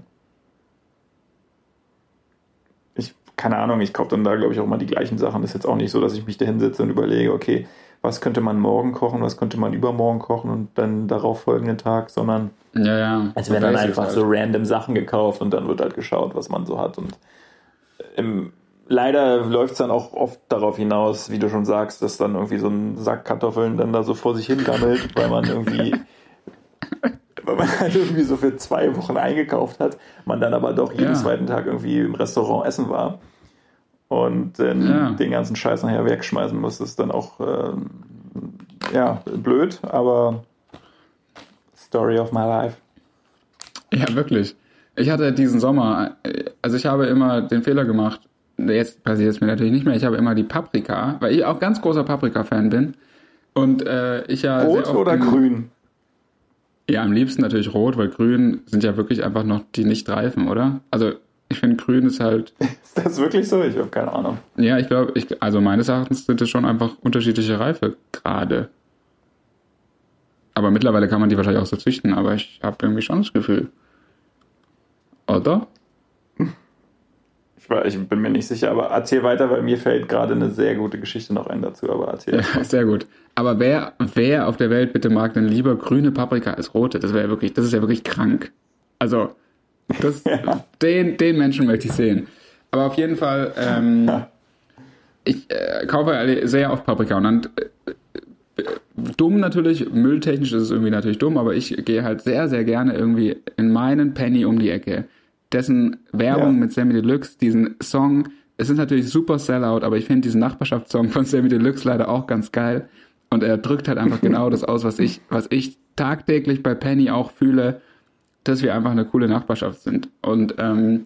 keine Ahnung, ich kaufe dann da, glaube ich, auch mal die gleichen Sachen. Das ist jetzt auch nicht so, dass ich mich da hinsetze und überlege, okay, was könnte man morgen kochen, was könnte man übermorgen kochen und dann darauf folgenden Tag, sondern ja, ja. es werden dann einfach halt. so random Sachen gekauft und dann wird halt geschaut, was man so hat. Und im, leider läuft es dann auch oft darauf hinaus, wie du schon sagst, dass dann irgendwie so ein Sack Kartoffeln dann da so vor sich hin gammelt, weil man irgendwie weil man halt irgendwie so für zwei Wochen eingekauft hat, man dann aber doch jeden ja. zweiten Tag irgendwie im Restaurant essen war und dann ja. den ganzen Scheiß nachher wegschmeißen muss, ist dann auch ähm, ja blöd, aber Story of my life. Ja, wirklich. Ich hatte diesen Sommer, also ich habe immer den Fehler gemacht, jetzt passiert es mir natürlich nicht mehr, ich habe immer die Paprika, weil ich auch ganz großer Paprika-Fan bin. Und äh, ich ja. Rot oder grün? Ja, am liebsten natürlich rot, weil grün sind ja wirklich einfach noch die nicht reifen, oder? Also ich finde grün ist halt. Ist das wirklich so? Ich habe keine Ahnung. Ja, ich glaube, ich, also meines Erachtens sind es schon einfach unterschiedliche Reifegrade. Aber mittlerweile kann man die wahrscheinlich auch so züchten, aber ich habe irgendwie schon das Gefühl. Oder? Ich, bin mir nicht sicher, aber erzähl weiter, weil mir fällt gerade eine sehr gute Geschichte noch ein dazu, aber erzähl. Ja, sehr gut. Aber wer, wer auf der Welt bitte mag denn lieber grüne Paprika als rote? Das wäre wirklich, das ist ja wirklich krank. Also, das, ja. den, den Menschen möchte ich sehen. Aber auf jeden Fall, ähm, ich äh, kaufe sehr oft Paprika und dann äh, dumm natürlich, mülltechnisch ist es irgendwie natürlich dumm, aber ich gehe halt sehr, sehr gerne irgendwie in meinen Penny um die Ecke dessen Werbung ja. mit Sammy Deluxe, diesen Song, es ist natürlich super Sellout, aber ich finde diesen Nachbarschaftssong von Sammy Deluxe leider auch ganz geil. Und er drückt halt einfach genau das aus, was ich, was ich tagtäglich bei Penny auch fühle, dass wir einfach eine coole Nachbarschaft sind. Und ähm,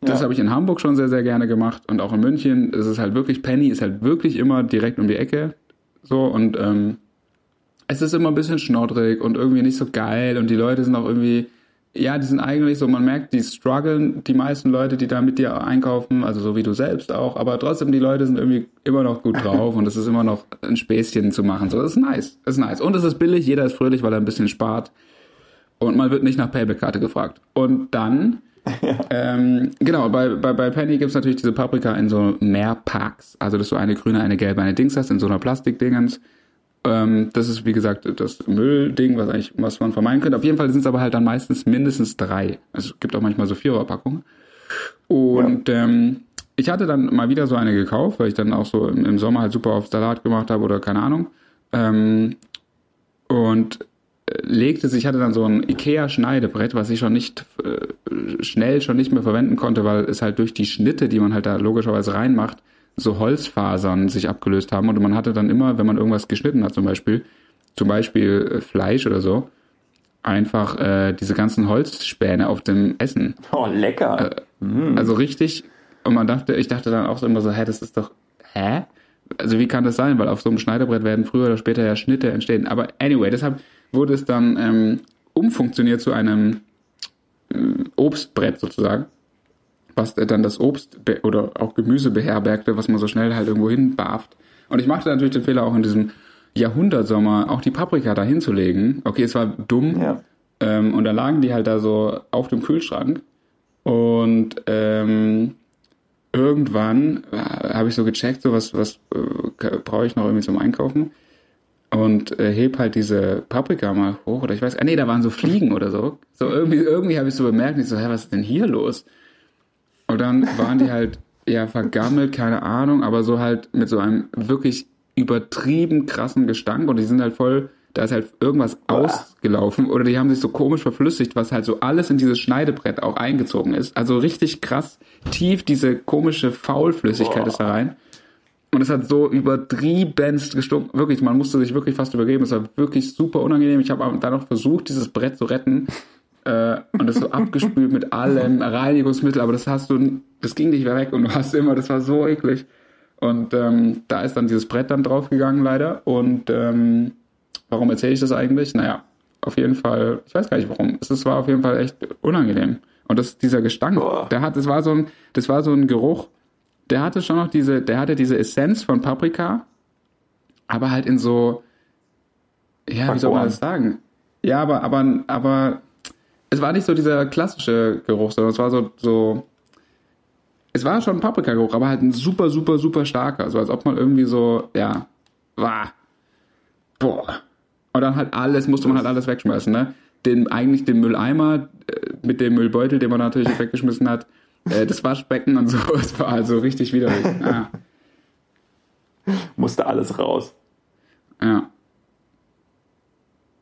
das ja. habe ich in Hamburg schon sehr, sehr gerne gemacht und auch in München. Es ist halt wirklich, Penny ist halt wirklich immer direkt um die Ecke. So und ähm, es ist immer ein bisschen schnoddrig und irgendwie nicht so geil und die Leute sind auch irgendwie ja, die sind eigentlich so, man merkt, die strugglen, die meisten Leute, die da mit dir einkaufen, also so wie du selbst auch, aber trotzdem, die Leute sind irgendwie immer noch gut drauf und es ist immer noch ein Späßchen zu machen. So, das ist nice, das ist nice. Und es ist billig, jeder ist fröhlich, weil er ein bisschen spart. Und man wird nicht nach Payback-Karte gefragt. Und dann, ähm, genau, bei, bei, bei Penny gibt's natürlich diese Paprika in so Mehrpacks. Also, dass du eine grüne, eine gelbe, eine Dings hast, in so einer Plastikdingens. Ähm, das ist, wie gesagt, das Müllding, was eigentlich, was man vermeiden könnte. Auf jeden Fall sind es aber halt dann meistens mindestens drei. Also es gibt auch manchmal so Viererpackungen. Und ja. ähm, ich hatte dann mal wieder so eine gekauft, weil ich dann auch so im, im Sommer halt super auf Salat gemacht habe oder keine Ahnung. Ähm, und äh, legte sich, ich hatte dann so ein Ikea-Schneidebrett, was ich schon nicht äh, schnell schon nicht mehr verwenden konnte, weil es halt durch die Schnitte, die man halt da logischerweise reinmacht, so Holzfasern sich abgelöst haben und man hatte dann immer, wenn man irgendwas geschnitten hat zum Beispiel, zum Beispiel äh, Fleisch oder so, einfach äh, diese ganzen Holzspäne auf dem Essen. Oh, lecker. Äh, mm. Also richtig, und man dachte, ich dachte dann auch so immer so, hä, das ist doch, hä? Also wie kann das sein? Weil auf so einem Schneiderbrett werden früher oder später ja Schnitte entstehen. Aber anyway, deshalb wurde es dann ähm, umfunktioniert zu einem äh, Obstbrett sozusagen, was dann das Obst oder auch Gemüse beherbergte, was man so schnell halt irgendwo hinbarft. Und ich machte natürlich den Fehler auch in diesem Jahrhundertsommer auch die Paprika da hinzulegen. Okay, es war dumm. Ja. Ähm, und da lagen die halt da so auf dem Kühlschrank. Und ähm, irgendwann äh, habe ich so gecheckt, so was, was äh, brauche ich noch irgendwie zum Einkaufen. Und äh, heb halt diese Paprika mal hoch oder ich weiß, ah nee, da waren so Fliegen oder so. So irgendwie, irgendwie habe ich so bemerkt, ich so, hä, was ist denn hier los? Und dann waren die halt ja vergammelt, keine Ahnung, aber so halt mit so einem wirklich übertrieben krassen Gestank und die sind halt voll, da ist halt irgendwas ausgelaufen oder die haben sich so komisch verflüssigt, was halt so alles in dieses Schneidebrett auch eingezogen ist. Also richtig krass tief diese komische Faulflüssigkeit Boah. ist da rein. Und es hat so übertriebenst gestunken. Wirklich, man musste sich wirklich fast übergeben. Es war wirklich super unangenehm. Ich habe dann noch versucht, dieses Brett zu retten. Äh, und das so abgespült mit allem Reinigungsmittel, aber das hast du, das ging nicht mehr weg und du hast immer, das war so eklig. Und ähm, da ist dann dieses Brett dann draufgegangen, leider. Und ähm, warum erzähle ich das eigentlich? Naja, auf jeden Fall, ich weiß gar nicht warum. Es war auf jeden Fall echt unangenehm. Und das, dieser Gestank, Boah. der hat, das war so ein, das war so ein Geruch, der hatte schon noch diese, der hatte diese Essenz von Paprika, aber halt in so, ja, wie soll man das sagen? Ja, aber, aber, aber es war nicht so dieser klassische Geruch, sondern es war so, so, es war schon ein Paprikageruch, aber halt ein super, super, super starker. So als ob man irgendwie so, ja, war. Boah. Und dann halt alles, musste man halt alles wegschmeißen, ne? Den, eigentlich den Mülleimer äh, mit dem Müllbeutel, den man natürlich weggeschmissen hat, äh, das Waschbecken und so, es war also richtig widerlich. Ja. Musste alles raus. Ja.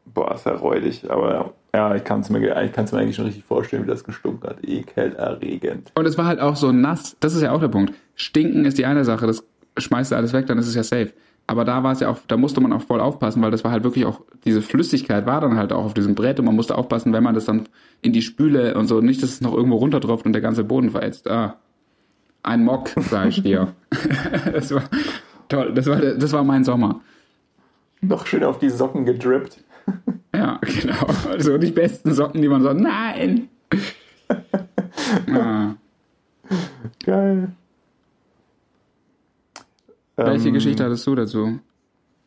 Boah, ist ja räudig, aber ja, ich kann es mir, mir eigentlich schon richtig vorstellen, wie das gestunken hat. Ekelerregend. Und es war halt auch so nass. Das ist ja auch der Punkt. Stinken ist die eine Sache. Das schmeißt du alles weg, dann ist es ja safe. Aber da war es ja auch, da musste man auch voll aufpassen, weil das war halt wirklich auch, diese Flüssigkeit war dann halt auch auf diesem Brett und man musste aufpassen, wenn man das dann in die Spüle und so, nicht, dass es noch irgendwo runtertropft und der ganze Boden verätzt. Ah, ein Mock, sag ich dir. das war toll, das war, das war mein Sommer. Noch schön auf die Socken gedrippt. Ja, genau. Also die besten Socken, die man so, nein! ah. Geil. Welche ähm, Geschichte hattest du dazu?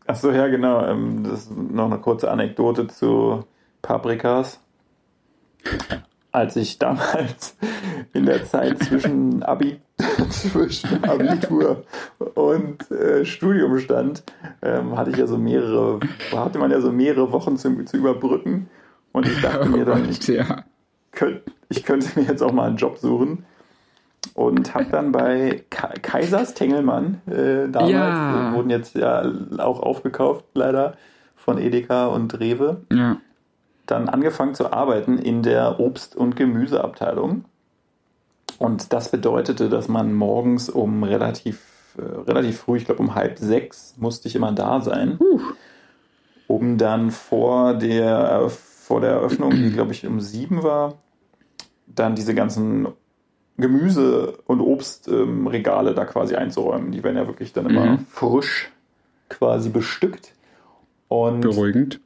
Achso, ja, genau. Ähm, das ist noch eine kurze Anekdote zu Paprikas. Als ich damals in der Zeit zwischen, Abi, zwischen Abitur und äh, Studium stand, ähm, hatte ich ja so mehrere, hatte man ja so mehrere Wochen zu, zu überbrücken. Und ich dachte mir dann, ich, ja. könnt, ich könnte mir jetzt auch mal einen Job suchen und habe dann bei Kaisers Tengelmann äh, damals, ja. wurden jetzt ja auch aufgekauft, leider von Edeka und Rewe, ja. Dann angefangen zu arbeiten in der Obst- und Gemüseabteilung. Und das bedeutete, dass man morgens um relativ, äh, relativ früh, ich glaube um halb sechs, musste ich immer da sein, uh. um dann vor der, vor der Eröffnung, die glaube ich um sieben war, dann diese ganzen Gemüse- und Obstregale ähm, da quasi einzuräumen. Die werden ja wirklich dann immer mhm. frisch quasi bestückt. Und, Beruhigend.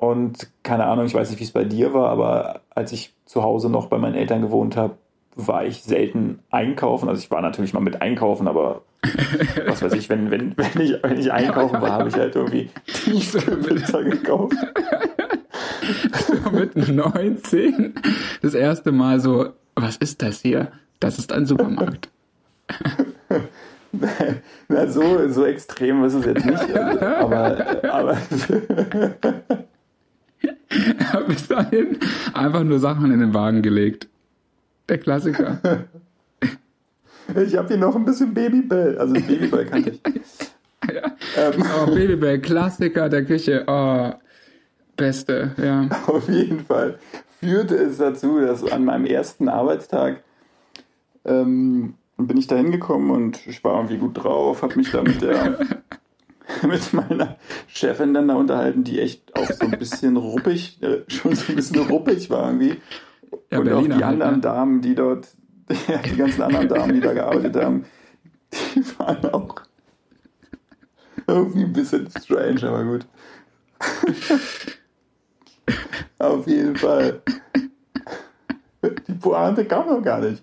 Und keine Ahnung, ich weiß nicht, wie es bei dir war, aber als ich zu Hause noch bei meinen Eltern gewohnt habe, war ich selten einkaufen. Also ich war natürlich mal mit einkaufen, aber was weiß ich, wenn, wenn, wenn, ich, wenn ich einkaufen war, habe ich halt irgendwie Tiefkühlpizza gekauft. mit 19 das erste Mal so was ist das hier? Das ist ein Supermarkt. Na, so, so extrem ist es jetzt nicht. aber. aber Bis dahin einfach nur Sachen in den Wagen gelegt. Der Klassiker. Ich habe hier noch ein bisschen Babybell. Also Babybell kann ich. Ja. Ähm. Oh, Babybell, Klassiker der Küche. Oh, beste, ja. Auf jeden Fall führte es dazu, dass an meinem ersten Arbeitstag ähm, bin ich da hingekommen und ich war irgendwie gut drauf, habe mich da mit der, mit meiner Chefin dann da unterhalten, die echt auch so ein bisschen ruppig, äh, schon so ein bisschen ruppig war irgendwie. Ja, und Berliner auch die halt, anderen ne? Damen, die dort, ja, die ganzen anderen Damen, die da gearbeitet haben, die waren auch irgendwie ein bisschen strange, aber gut. Auf jeden Fall. Die Pointe kam noch gar nicht.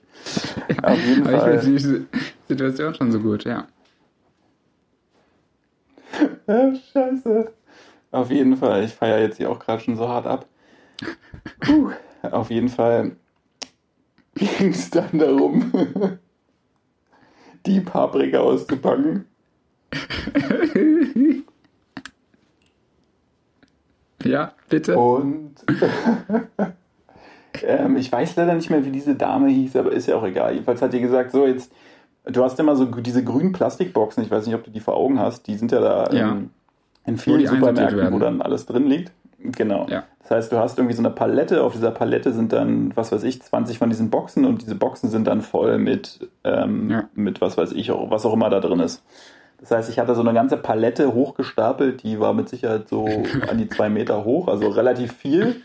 Auf jeden Aber ich Fall. finde die Situation schon so gut, ja. Ja, scheiße. Auf jeden Fall. Ich feiere jetzt hier auch gerade schon so hart ab. Puh. Auf jeden Fall ging es dann darum, die Paprika auszupacken. Ja, bitte. Und ähm, ich weiß leider nicht mehr, wie diese Dame hieß, aber ist ja auch egal. Jedenfalls hat die gesagt, so jetzt, du hast immer so diese grünen Plastikboxen, ich weiß nicht, ob du die vor Augen hast, die sind ja da Ja. in Wo vielen Supermärkten, wo dann alles drin liegt. Genau. Ja. Das heißt, du hast irgendwie so eine Palette, auf dieser Palette sind dann, was weiß ich, 20 von diesen Boxen und diese Boxen sind dann voll mit, ähm, Ja. mit was weiß ich, was auch immer da drin ist. Das heißt, ich hatte so eine ganze Palette hochgestapelt, die war mit Sicherheit so an die zwei Meter hoch, also relativ viel.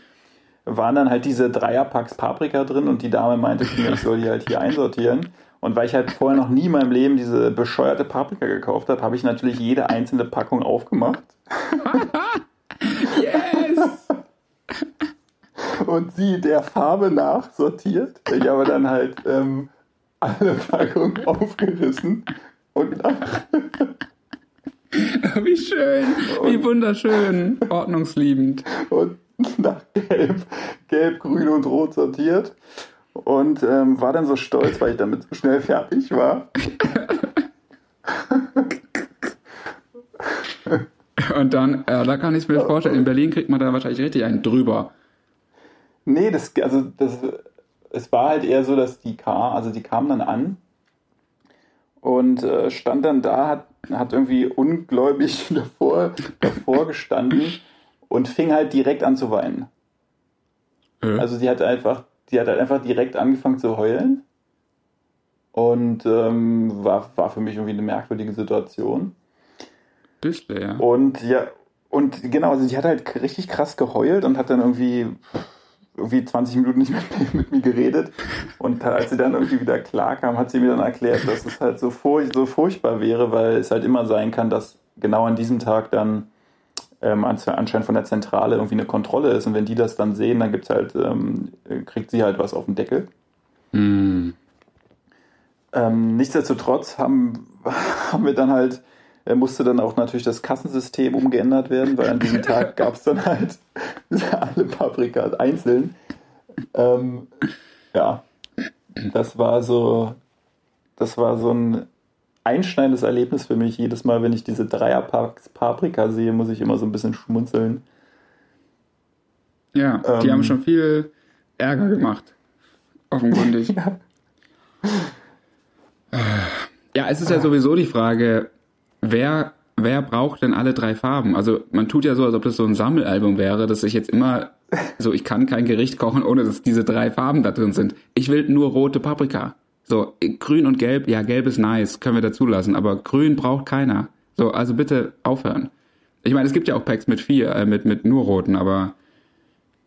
Waren dann halt diese Dreierpacks Paprika drin und die Dame meinte ich soll die halt hier einsortieren. Und weil ich halt vorher noch nie in meinem Leben diese bescheuerte Paprika gekauft habe, habe ich natürlich jede einzelne Packung aufgemacht Yes! und sie der Farbe nach sortiert. Ich habe dann halt ähm, alle Packungen aufgerissen und nach, Wie schön, wie wunderschön, ordnungsliebend. und nach Gelb, Gelb, Grün und Rot sortiert. Und ähm, war dann so stolz, weil ich damit so schnell fertig war. Und dann, äh, da kann ich mir vorstellen, in Berlin kriegt man da wahrscheinlich richtig einen drüber. Nee, das, also das, es war halt eher so, dass die kam, also die kam dann an und äh, stand dann da, hat, hat irgendwie ungläubig davor, davor gestanden und fing halt direkt an zu weinen. Äh, Also sie hat einfach, die hat halt einfach direkt angefangen zu heulen und ähm, war, war für mich irgendwie eine merkwürdige Situation. bisschen, ja. Und ja, und genau, also sie hat halt richtig krass geheult und hat dann irgendwie, irgendwie 20 Minuten nicht mit, mit mir geredet. Und als sie dann irgendwie wieder klar kam, hat sie mir dann erklärt, dass es halt so, furch so furchtbar wäre, weil es halt immer sein kann, dass genau an diesem Tag dann ähm, ans- anscheinend von der Zentrale irgendwie eine Kontrolle ist. Und wenn die das dann sehen, dann gibt's halt, ähm, kriegt sie halt was auf den Deckel. Hm. Ähm, nichtsdestotrotz haben, haben wir dann halt, äh, musste dann auch natürlich das Kassensystem umgeändert werden, weil an diesem Tag gab es dann halt alle Paprikas einzeln. Ähm, ja, das war so, das war so ein einschneidendes Erlebnis für mich. Jedes Mal, wenn ich diese Dreierpacks Paprika sehe, muss ich immer so ein bisschen schmunzeln. Ja, die Ähm. haben schon viel Ärger gemacht. Offenkundig. Ja. Ja, es ist ja sowieso die Frage, wer, wer braucht denn alle drei Farben? Also man tut ja so, als ob das so ein Sammelalbum wäre, dass ich jetzt immer so, ich kann kein Gericht kochen, ohne dass diese drei Farben da drin sind. Ich will nur rote Paprika. So, grün und gelb, ja, gelb ist nice, können wir dazulassen, aber grün braucht keiner. So, also bitte aufhören. Ich meine, es gibt ja auch Packs mit vier, äh, mit, mit nur roten, aber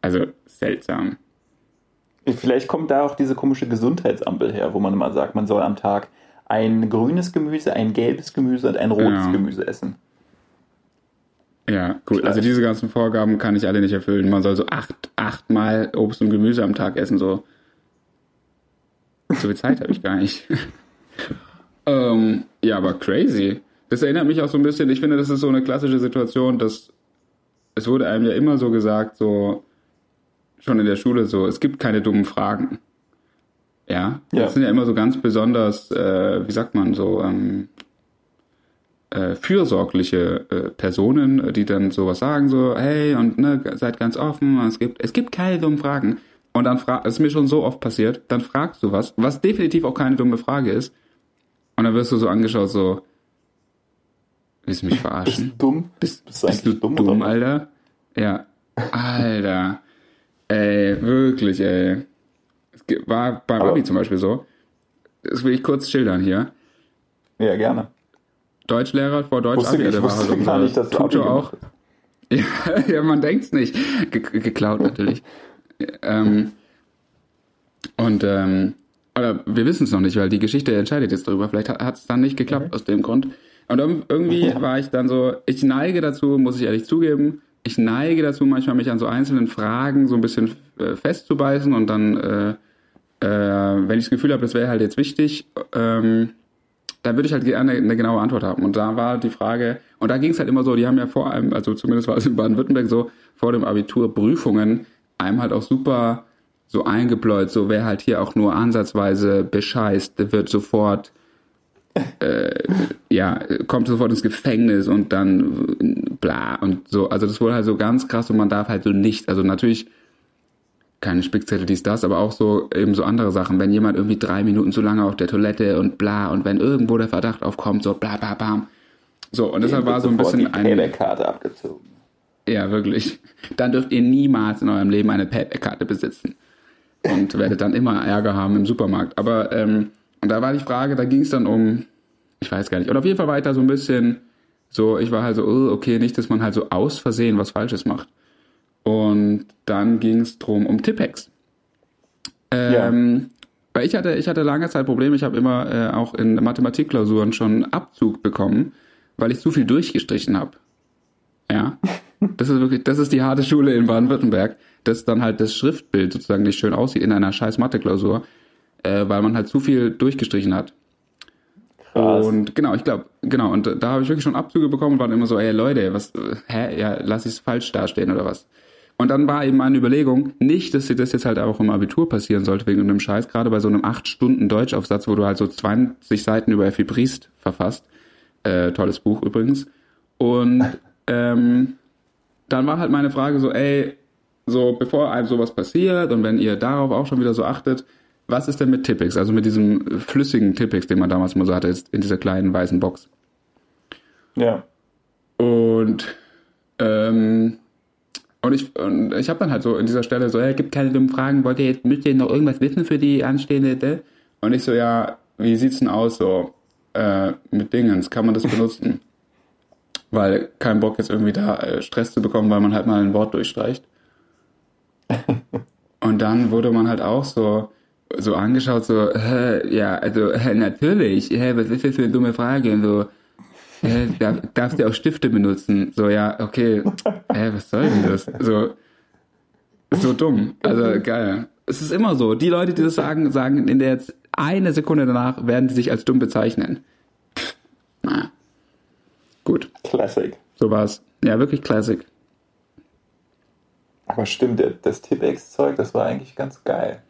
also seltsam. Vielleicht kommt da auch diese komische Gesundheitsampel her, wo man immer sagt, man soll am Tag ein grünes Gemüse, ein gelbes Gemüse und ein rotes Ja. Gemüse essen. Ja, gut. Also diese ganzen Vorgaben kann ich alle nicht erfüllen. Man soll so acht, achtmal Obst und Gemüse am Tag essen, so. So viel Zeit habe ich gar nicht. ähm, ja, aber crazy. Das erinnert mich auch so ein bisschen, ich finde, das ist so eine klassische Situation, dass es wurde einem ja immer so gesagt, so schon in der Schule so, es gibt keine dummen Fragen. Ja, Ja. das sind ja immer so ganz besonders, äh, wie sagt man, so ähm, äh, fürsorgliche äh, Personen, äh, die dann sowas sagen, so, hey, und ne, seid ganz offen, es gibt, es gibt keine dummen Fragen. Und dann frag, es ist mir schon so oft passiert, dann fragst du was, was definitiv auch keine dumme Frage ist. Und dann wirst du so angeschaut, so, willst du mich Bist du verarschen? dumm? Bist, Bist du bist du dumm, dumm? Alter? Ja. Alter. ey, wirklich, ey. Es war beim Aber- Abi zum Beispiel so. Das will ich kurz schildern hier. Ja, gerne. Deutschlehrer vor Deutsch Wusste, Abi, der war halt gar nicht, dass Tutor auch. Ja, ja man denkt's nicht. Ge geklaut natürlich. Ähm, und ähm, oder wir wissen es noch nicht, weil die Geschichte entscheidet jetzt darüber. Vielleicht hat es dann nicht geklappt aus dem Grund. Und irg- irgendwie war ich dann so, ich neige dazu, muss ich ehrlich zugeben, ich neige dazu, manchmal mich an so einzelnen Fragen so ein bisschen äh, festzubeißen und dann, äh, äh, wenn ich das Gefühl habe, das wäre halt jetzt wichtig, ähm, da würde ich halt gerne eine genaue Antwort haben. Und da war die Frage, und da ging es halt immer so, die haben ja vor allem, also zumindest war es in Baden-Württemberg so, vor dem Abitur Prüfungen einem halt auch super so eingebläut, so wer halt hier auch nur ansatzweise bescheißt, der wird sofort, äh, ja, kommt sofort ins Gefängnis und dann bla und so. Also das wurde halt so ganz krass und man darf halt so nicht, also natürlich keine Spickzettel, dies, das, aber auch so eben so andere Sachen. Wenn jemand irgendwie drei Minuten zu lange auf der Toilette und bla und wenn irgendwo der Verdacht aufkommt, so bla bla bam. So, und deshalb war so ein bisschen die ein. Payback-Karte abgezogen. Ja, wirklich. Dann dürft ihr niemals in eurem Leben eine Payback-Karte besitzen. Und werdet dann immer Ärger haben im Supermarkt. Aber, ähm, und da war die Frage, da ging es dann um, ich weiß gar nicht. Und auf jeden Fall da so ein bisschen so, ich war halt so, oh, okay, nicht, dass man halt so aus Versehen was Falsches macht. Und dann ging es drum um Tippex. Ähm, Weil ich hatte, ich hatte lange Zeit Probleme, ich habe immer äh, auch in Mathematikklausuren schon Abzug bekommen, weil ich zu viel durchgestrichen habe. Ja. Das ist wirklich, das ist die harte Schule in Baden-Württemberg, dass dann halt das Schriftbild sozusagen nicht schön aussieht in einer scheiß Mathe-Klausur, äh, weil man halt zu viel durchgestrichen hat. Krass. Und genau, ich glaube, genau, und da habe ich wirklich schon Abzüge bekommen und waren immer so, ey Leute, was, hä, ja, lass ich es falsch dastehen oder was? Und dann war eben meine Überlegung, nicht, dass dir das jetzt halt auch im Abitur passieren sollte wegen einem Scheiß, gerade bei so einem 8 Stunden Deutschaufsatz, wo du halt so 20 Seiten über Effi Briest verfasst. Äh, tolles Buch übrigens. Und ähm, dann war halt meine Frage so, ey, so bevor einem sowas passiert und wenn ihr darauf auch schon wieder so achtet, was ist denn mit Tippix, also mit diesem flüssigen Tippix, den man damals mal so hatte, in dieser kleinen weißen Box? Ja. Und ähm, und ich, und ich habe dann halt so in dieser Stelle so, hey, gibt keine dummen Fragen, wollt ihr jetzt, müsst ihr noch irgendwas wissen für die anstehende? Und ich so, ja, wie sieht's denn aus so äh, mit Dingens? Kann man das benutzen? Weil kein Bock jetzt irgendwie da äh, Stress zu bekommen, weil man halt mal ein Wort durchstreicht. Und dann wurde man halt auch so so angeschaut, so, hä, ja, also hä, natürlich, hä, was ist das für eine dumme Frage? Und so, hä, darf, darfst du auch Stifte benutzen? So, ja, okay, hä, was soll denn das? So, so dumm. Also geil. Es ist immer so. Die Leute, die das sagen, sagen in der jetzt eine Sekunde danach werden die sich als dumm bezeichnen. Pff, Na. Gut, Classic. so war's. Ja, wirklich Classic. Aber stimmt, das Tippex-Zeug, das war eigentlich ganz geil.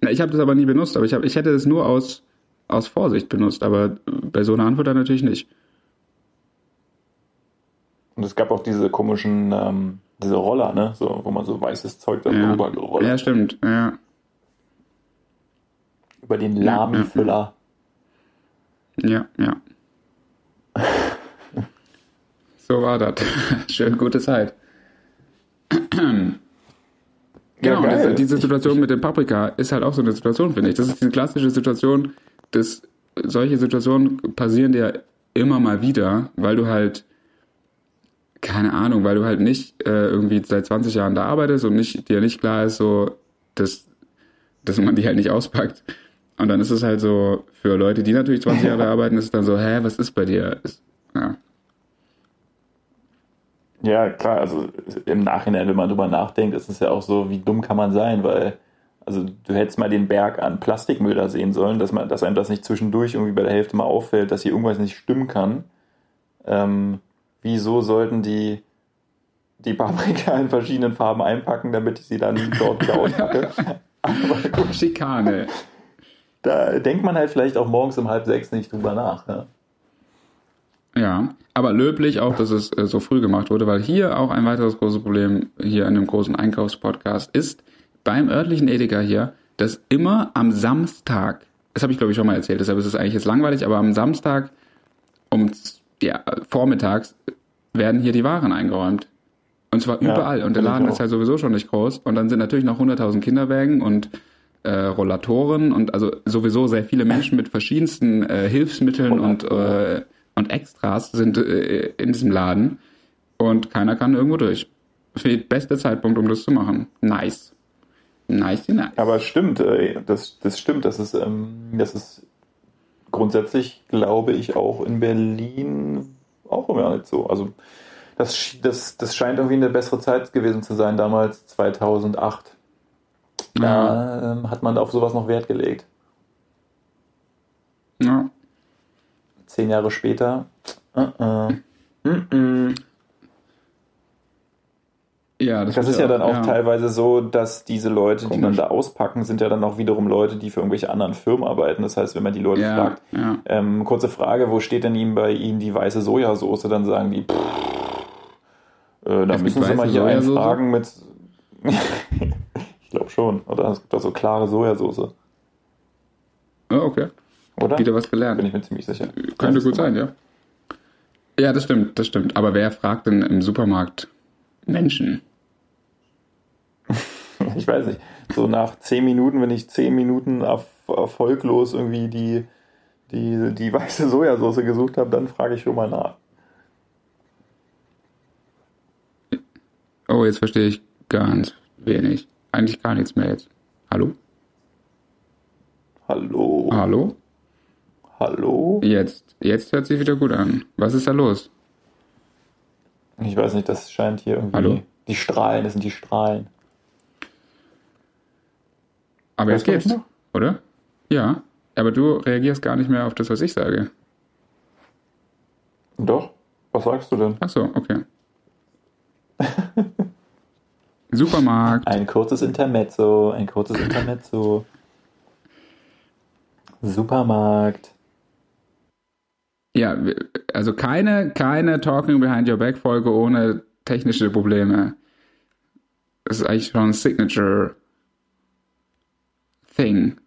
Na, ich habe das aber nie benutzt, aber ich, hab, ich hätte das nur aus, aus Vorsicht benutzt, aber bei so einer Antwort dann natürlich nicht. Und es gab auch diese komischen, ähm, diese Roller, ne? So, wo man so weißes Zeug da Ja, drüber gerollt. ja stimmt. Ja, Über den Ja, ja, Lami-Füller. ja, ja. So war das. Schön gute Zeit. Ja, Genau, geil. diese, diese Situation mit dem Paprika ist halt auch so eine Situation, finde ich. Das ist die klassische Situation, dass solche Situationen passieren dir immer mal wieder, weil du halt, keine Ahnung, weil du halt nicht äh, irgendwie seit 20 Jahren da arbeitest und nicht, dir nicht klar ist, so, dass, dass man die halt nicht auspackt. Und dann ist es halt so, für Leute, die natürlich 20 Jahre arbeiten, ist es dann so, hä, was ist bei dir? Ist, ja. Ja, klar, also im Nachhinein, wenn man drüber nachdenkt, ist es ja auch so, wie dumm kann man sein, weil, also du hättest mal den Berg an Plastikmüll da sehen sollen, dass man, dass einem das nicht zwischendurch irgendwie bei der Hälfte mal auffällt, dass hier irgendwas nicht stimmen kann. Ähm, wieso sollten die die Paprika in verschiedenen Farben einpacken, damit ich sie dann dort wieder auspacke? Aber gut, Schikane. da denkt man halt vielleicht auch morgens um halb sechs nicht drüber nach. Ne? Ja, aber löblich auch, dass es äh, so früh gemacht wurde, weil hier auch ein weiteres großes Problem hier in dem großen Einkaufspodcast ist, beim örtlichen Edeka hier, dass immer am Samstag, das habe ich glaube ich schon mal erzählt, deshalb ist es eigentlich jetzt langweilig, aber am Samstag um ja, vormittags werden hier die Waren eingeräumt. Und zwar Ja, überall. Und der Laden ist halt sowieso schon nicht groß. Und dann sind natürlich noch 100.000 Kinderwägen und äh, Rollatoren und also sowieso sehr viele Menschen mit verschiedensten äh, Hilfsmitteln und äh, und Extras sind äh, in diesem Laden und keiner kann irgendwo durch. Für beste Zeitpunkt, um das zu machen. Nice. Nice, nice. Aber es stimmt, äh, das, das stimmt, das ist, ähm, das ist grundsätzlich, glaube ich, auch in Berlin auch immer nicht so. Also das, das, das scheint irgendwie eine bessere Zeit gewesen zu sein, damals 2008. Da ähm, hat man auf sowas noch Wert gelegt. Ja. Zehn Jahre später. Uh -uh. Mm. Ja, Das ist ja dann auch ja. teilweise so, dass diese Leute, die dann Komisch. da auspacken, sind ja dann auch wiederum Leute, die für irgendwelche anderen Firmen arbeiten. Das heißt, wenn man die Leute Ja, fragt, ja. ähm, kurze Frage, wo steht denn ihm bei Ihnen die weiße Sojasauce? Dann sagen die, pff, äh, da müssen Sie mal hier einen Sojasauce? fragen mit. ich glaube schon. Oder es gibt doch so klare Sojasauce. Oh, okay. Oder? Wieder was Bin gelernt. ich mir ziemlich sicher. Könnte gut sein, ja. Ja, das stimmt, das stimmt. Aber wer fragt denn im Supermarkt Menschen? Ich weiß nicht. So nach zehn Minuten, wenn ich zehn Minuten erf erfolglos irgendwie die, die, die weiße Sojasauce gesucht habe, dann frage ich schon mal nach. Oh, jetzt verstehe ich ganz wenig. Eigentlich gar nichts mehr jetzt. Hallo? Hallo? Hallo? Hallo? Jetzt, jetzt hört sich wieder gut an. Was ist da los? Ich weiß nicht, das scheint hier irgendwie. Hallo? Die Strahlen, das sind die Strahlen. Aber jetzt geht's, oder? Ja. Aber du reagierst gar nicht mehr auf das, was ich sage. Doch? Was sagst du denn? Ach so, okay. Supermarkt. Ein kurzes Intermezzo, ein kurzes Intermezzo. Supermarkt. Ja, also keine, keine Talking Behind Your Back Folge ohne technische Probleme. Das ist eigentlich schon ein Signature Thing